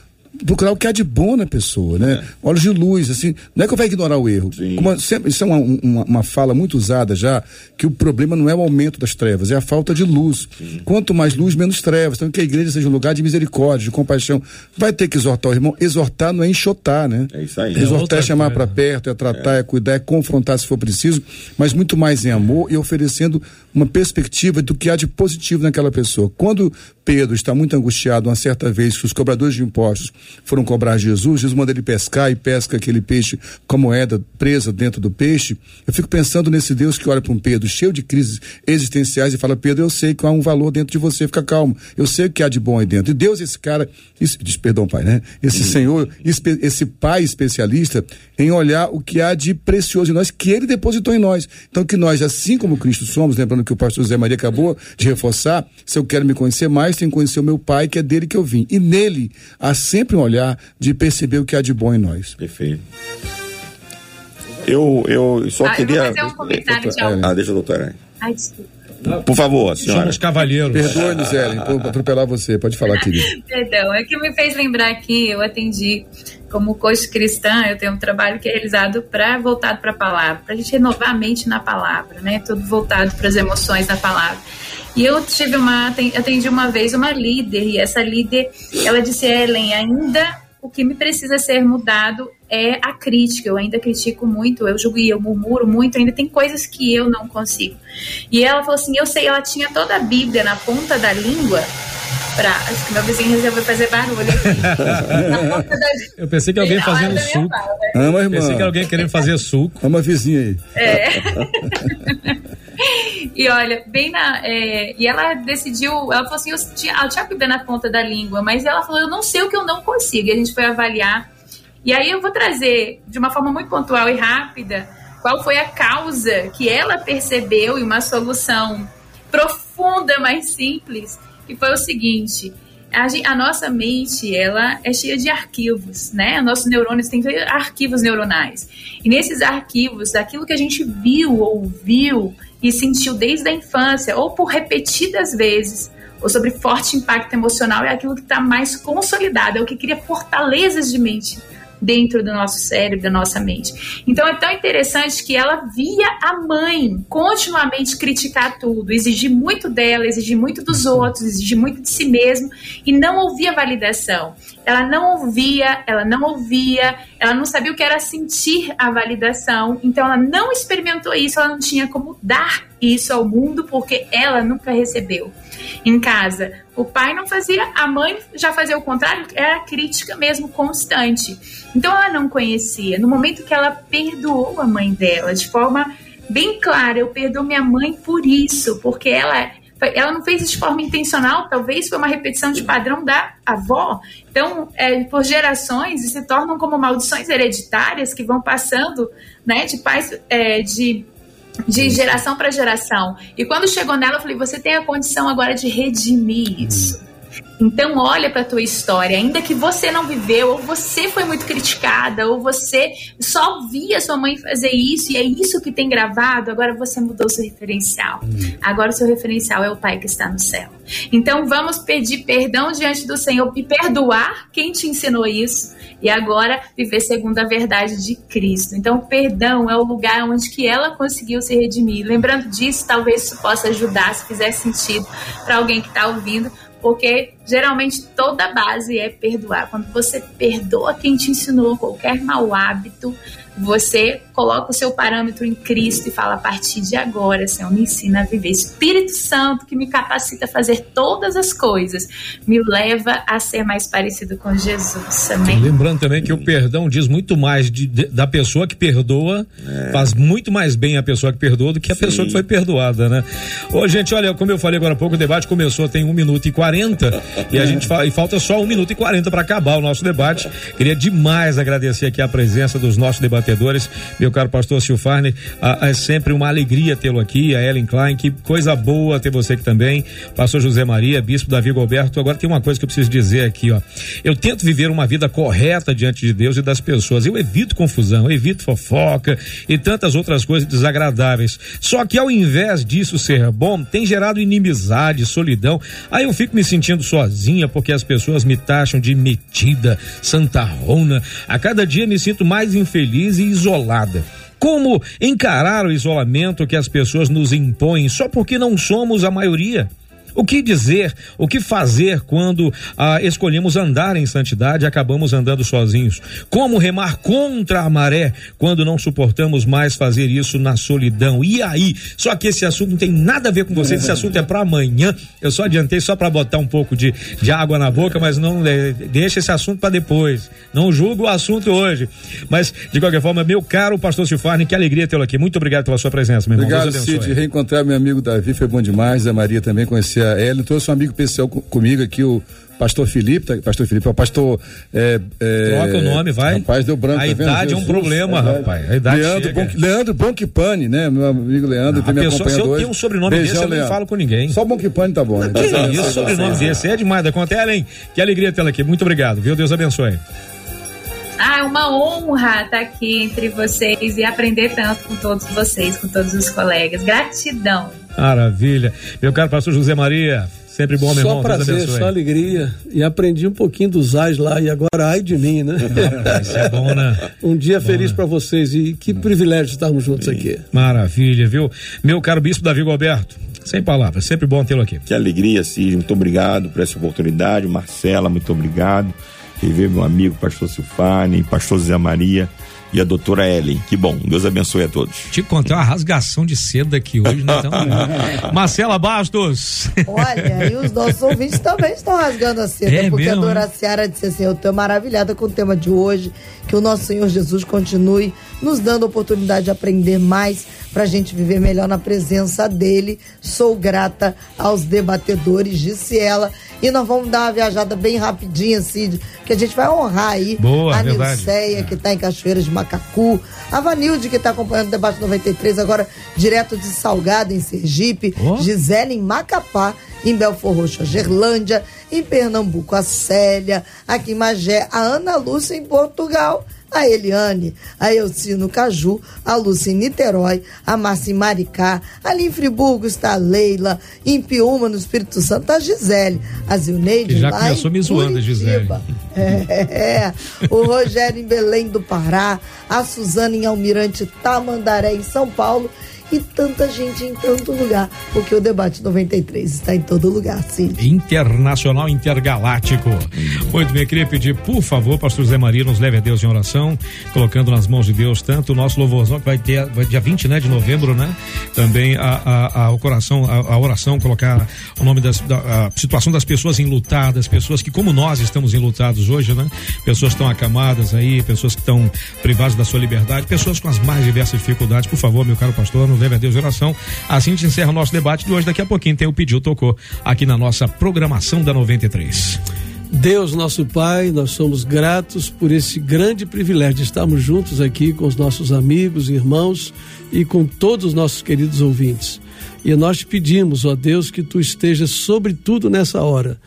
procurar o que há de bom na pessoa, né? É. Olhos de luz, assim, não é que eu vou ignorar o erro. Como, sempre, isso é uma, uma, uma, fala muito usada já, que o problema não é o aumento das trevas, é a falta de luz. Sim. Quanto mais luz, menos trevas. Então, que a igreja seja um lugar de misericórdia, de compaixão. Vai ter que exortar o irmão. Exortar não é enxotar, né? É isso aí. Exortar é, é chamar para perto, é tratar, é. é cuidar, é confrontar se for preciso, mas muito mais em amor e oferecendo uma perspectiva do que há de positivo naquela pessoa. Quando Pedro está muito angustiado uma certa vez que os cobradores de impostos foram cobrar Jesus, Jesus manda ele pescar e pesca aquele peixe com a moeda presa dentro do peixe. Eu fico pensando nesse Deus que olha para um Pedro cheio de crises existenciais e fala: Pedro, eu sei que há um valor dentro de você, fica calmo. Eu sei o que há de bom aí dentro. E Deus, esse cara, esse, diz perdão, pai, né? Esse uhum. Senhor, esse pai especialista em olhar o que há de precioso em nós, que ele depositou em nós. Então, que nós, assim como Cristo somos, lembrando que o pastor José Maria acabou de reforçar, se eu quero me conhecer mais, tenho que conhecer o meu pai, que é dele que eu vim. E nele há sempre um olhar de perceber o que há de bom em nós. Perfeito. Eu, eu só ah, queria. Eu vou fazer um comentário de Ah, deixa doutora. Ai, desculpa. Por favor, senhora. Somos cavalheiros. Perdoe-nos, Ellen, por atropelar você. Pode falar, querido. Perdão, é que me fez lembrar que eu atendi como coach cristã, eu tenho um trabalho que é realizado para voltado para a palavra, para a gente renovar a mente na palavra, né? Tudo voltado para as emoções na palavra. E eu tive uma atendi uma vez uma líder e essa líder, ela disse Ellen, ainda o que me precisa ser mudado é a crítica. Eu ainda critico muito, eu julgo e eu murmuro muito, ainda tem coisas que eu não consigo. E ela falou assim: eu sei, ela tinha toda a Bíblia na ponta da língua. Pra, acho que meu vizinho resolveu fazer barulho aqui. da... Eu pensei que alguém fazendo suco. Fala, né? Ama, irmã. Pensei que alguém querendo fazer suco. Ama a vizinha aí. É. e olha, bem na. É, e ela decidiu. Ela falou assim: eu tinha, eu tinha a Bíblia na ponta da língua, mas ela falou: eu não sei o que eu não consigo. E a gente foi avaliar. E aí eu vou trazer de uma forma muito pontual e rápida qual foi a causa que ela percebeu e uma solução profunda, mais simples, que foi o seguinte. A, a, nossa mente ela é cheia de arquivos, né? Nossos neurônios têm arquivos neuronais. E nesses arquivos, daquilo que a gente viu, ouviu e sentiu desde a infância, ou por repetidas vezes, ou sobre forte impacto emocional, é aquilo que está mais consolidado, é o que cria fortalezas de mente dentro do nosso cérebro, da nossa mente. Então é tão interessante que ela via a mãe continuamente criticar tudo, exigir muito dela, exigir muito dos outros, exigir muito de si mesmo e não ouvia validação. Ela não ouvia, ela não ouvia, ela não sabia o que era sentir a validação, então ela não experimentou isso, ela não tinha como dar isso ao mundo porque ela nunca recebeu em casa. O pai não fazia, a mãe já fazia o contrário, era crítica mesmo constante. Então ela não conhecia. No momento que ela perdoou a mãe dela de forma bem clara, eu perdoo minha mãe por isso, porque ela ela não fez isso de forma intencional, talvez foi uma repetição de padrão da avó. Então, é, por gerações, se tornam como maldições hereditárias que vão passando né, de pais, é, de de geração para geração. E quando chegou nela, eu falei: você tem a condição agora de redimir isso. Então olha para a tua história, ainda que você não viveu, ou você foi muito criticada, ou você só via sua mãe fazer isso e é isso que tem gravado, agora você mudou seu referencial. Hum. Agora o seu referencial é o Pai que está no céu. Então vamos pedir perdão diante do Senhor e perdoar quem te ensinou isso e agora viver segundo a verdade de Cristo. Então perdão é o lugar onde que ela conseguiu se redimir. Lembrando disso, talvez isso possa ajudar, se fizer sentido para alguém que está ouvindo, porque geralmente toda base é perdoar. Quando você perdoa quem te ensinou qualquer mau hábito, você coloca o seu parâmetro em Cristo e fala: a partir de agora, Senhor, me ensina a viver. Espírito Santo que me capacita a fazer todas as coisas, me leva a ser mais parecido com Jesus. Amém. Lembrando também que o perdão diz muito mais de, de, da pessoa que perdoa, é. faz muito mais bem a pessoa que perdoa do que a Sim. pessoa que foi perdoada, né? Ô, gente, olha, como eu falei agora há pouco, o debate começou tem um minuto e quarenta e a gente e falta só um minuto e quarenta para acabar o nosso debate. Queria demais agradecer aqui a presença dos nossos debatedores meu caro pastor Silfarne, é sempre uma alegria tê-lo aqui, a Ellen Klein, que coisa boa ter você aqui também, pastor José Maria, bispo Davi Gilberto. Agora tem uma coisa que eu preciso dizer aqui, ó. Eu tento viver uma vida correta diante de Deus e das pessoas. Eu evito confusão, eu evito fofoca e tantas outras coisas desagradáveis. Só que ao invés disso ser bom, tem gerado inimizade, solidão. Aí eu fico me sentindo sozinha porque as pessoas me taxam de metida, santarrona. A cada dia me sinto mais infeliz e isolada. Como encarar o isolamento que as pessoas nos impõem só porque não somos a maioria? O que dizer, o que fazer quando ah, escolhemos andar em santidade e acabamos andando sozinhos? Como remar contra a maré quando não suportamos mais fazer isso na solidão? E aí? Só que esse assunto não tem nada a ver com você, esse assunto é para amanhã. Eu só adiantei só para botar um pouco de, de água na boca, mas não deixa esse assunto para depois. Não julgo o assunto hoje. Mas, de qualquer forma, meu caro pastor Silfarne, que alegria tê-lo aqui. Muito obrigado pela sua presença, meu irmão. Obrigado, Cid. Reencontrar meu amigo Davi foi bom demais. A Maria também conhecer a Ellen, trouxe um amigo especial comigo aqui, o pastor Felipe, tá, pastor Felipe, é o pastor. É, é, Troca o nome, vai. Rapaz, deu branco. A tá idade é um problema, é rapaz. A idade Leandro, Bon, Leandro Bonquipane, né? Meu amigo Leandro, que me acompanha Se eu tenho um sobrenome Beijão, desse, eu Leandro. não falo com ninguém. Só Bonquipane tá bom, né? Que tá isso, sobrenome desse é demais da conta. Ellen, que alegria tê-la aqui. Muito obrigado, viu? Deus abençoe. Ah, é uma honra estar aqui entre vocês e aprender tanto com todos vocês, com todos os colegas. Gratidão. Maravilha. Meu caro pastor José Maria, Sempre bom, meu só irmão. Prazer, só alegria. E aprendi um pouquinho dos ais lá, e agora ai de mim, né? Isso é bom, né? Um dia bom, feliz né? para vocês e que privilégio estarmos juntos aqui. Maravilha, viu? Meu caro bispo Davi Alberto, sem palavras, sempre bom tê-lo aqui. Que alegria, Cid, muito obrigado por essa oportunidade. Marcela, muito obrigado. Rever meu amigo, pastor Silfane, pastor Zé Maria e a doutora Ellen. Que bom, Deus abençoe a todos. Te contei uma rasgação de seda aqui hoje, né? Então, Marcela Bastos. Olha, e os nossos ouvintes também estão rasgando a seda, é porque mesmo, a Dora Seara disse assim: Eu estou maravilhada com o tema de hoje, que o nosso Senhor Jesus continue nos dando a oportunidade de aprender mais para a gente viver melhor na presença dele. Sou grata aos debatedores, disse ela. E nós vamos dar uma viajada bem rapidinha, Cid, que a gente vai honrar aí Boa, a Nilceia, que está em Cachoeiras de Macacu, a Vanilde, que está acompanhando o debate 93, agora direto de Salgado, em Sergipe, oh. Gisele em Macapá, em Belfor Roxo, a Gerlândia, em Pernambuco, a Célia, aqui em Magé, a Ana Lúcia em Portugal a Eliane, a Elcino Caju, a Lúcia em Niterói, a Márcia em Maricá, ali em Friburgo está a Leila, em Piúma, no Espírito Santo, a Gisele, a Zilneide, que já começou me zoando, Gisele. É, é, o Rogério em Belém do Pará, a Suzana em Almirante Tamandaré, em São Paulo, e tanta gente em tanto lugar, porque o debate 93 está em todo lugar, sim. Internacional intergaláctico. Muito bem, queria pedir, por favor, pastor Zé Maria, nos leve a Deus em oração, colocando nas mãos de Deus tanto o nosso louvorzão, que vai ter vai, dia 20 né, de novembro, né? Também a, a, a o coração, a, a, oração, colocar o nome das, da situação das pessoas enlutadas, pessoas que, como nós estamos enlutados hoje, né? Pessoas estão acamadas aí, pessoas que estão privadas da sua liberdade, pessoas com as mais diversas dificuldades. Por favor, meu caro pastor, nos leve a Deus oração. Assim gente encerra o nosso debate de hoje. Daqui a pouquinho tem o pediu, tocou aqui na nossa programação da 93. Deus, nosso Pai, nós somos gratos por esse grande privilégio de estarmos juntos aqui com os nossos amigos, irmãos e com todos os nossos queridos ouvintes. E nós te pedimos, ó Deus, que tu estejas sobre tudo nessa hora,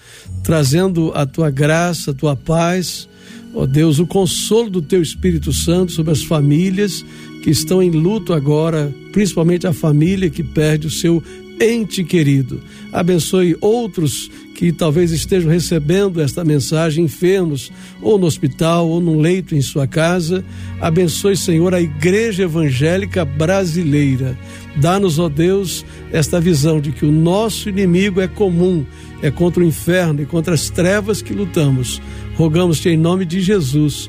trazendo a tua graça, a tua paz, ó Deus, o consolo do teu Espírito Santo sobre as famílias que estão em luto agora, principalmente a família que perde o seu ente querido. Abençoe outros que talvez estejam recebendo esta mensagem enfermos, ou no hospital, ou no leito em sua casa. Abençoe, Senhor, a Igreja Evangélica Brasileira. Dá-nos, ó Deus, esta visão de que o nosso inimigo é comum, é contra o inferno e contra as trevas que lutamos. Rogamos-te em nome de Jesus.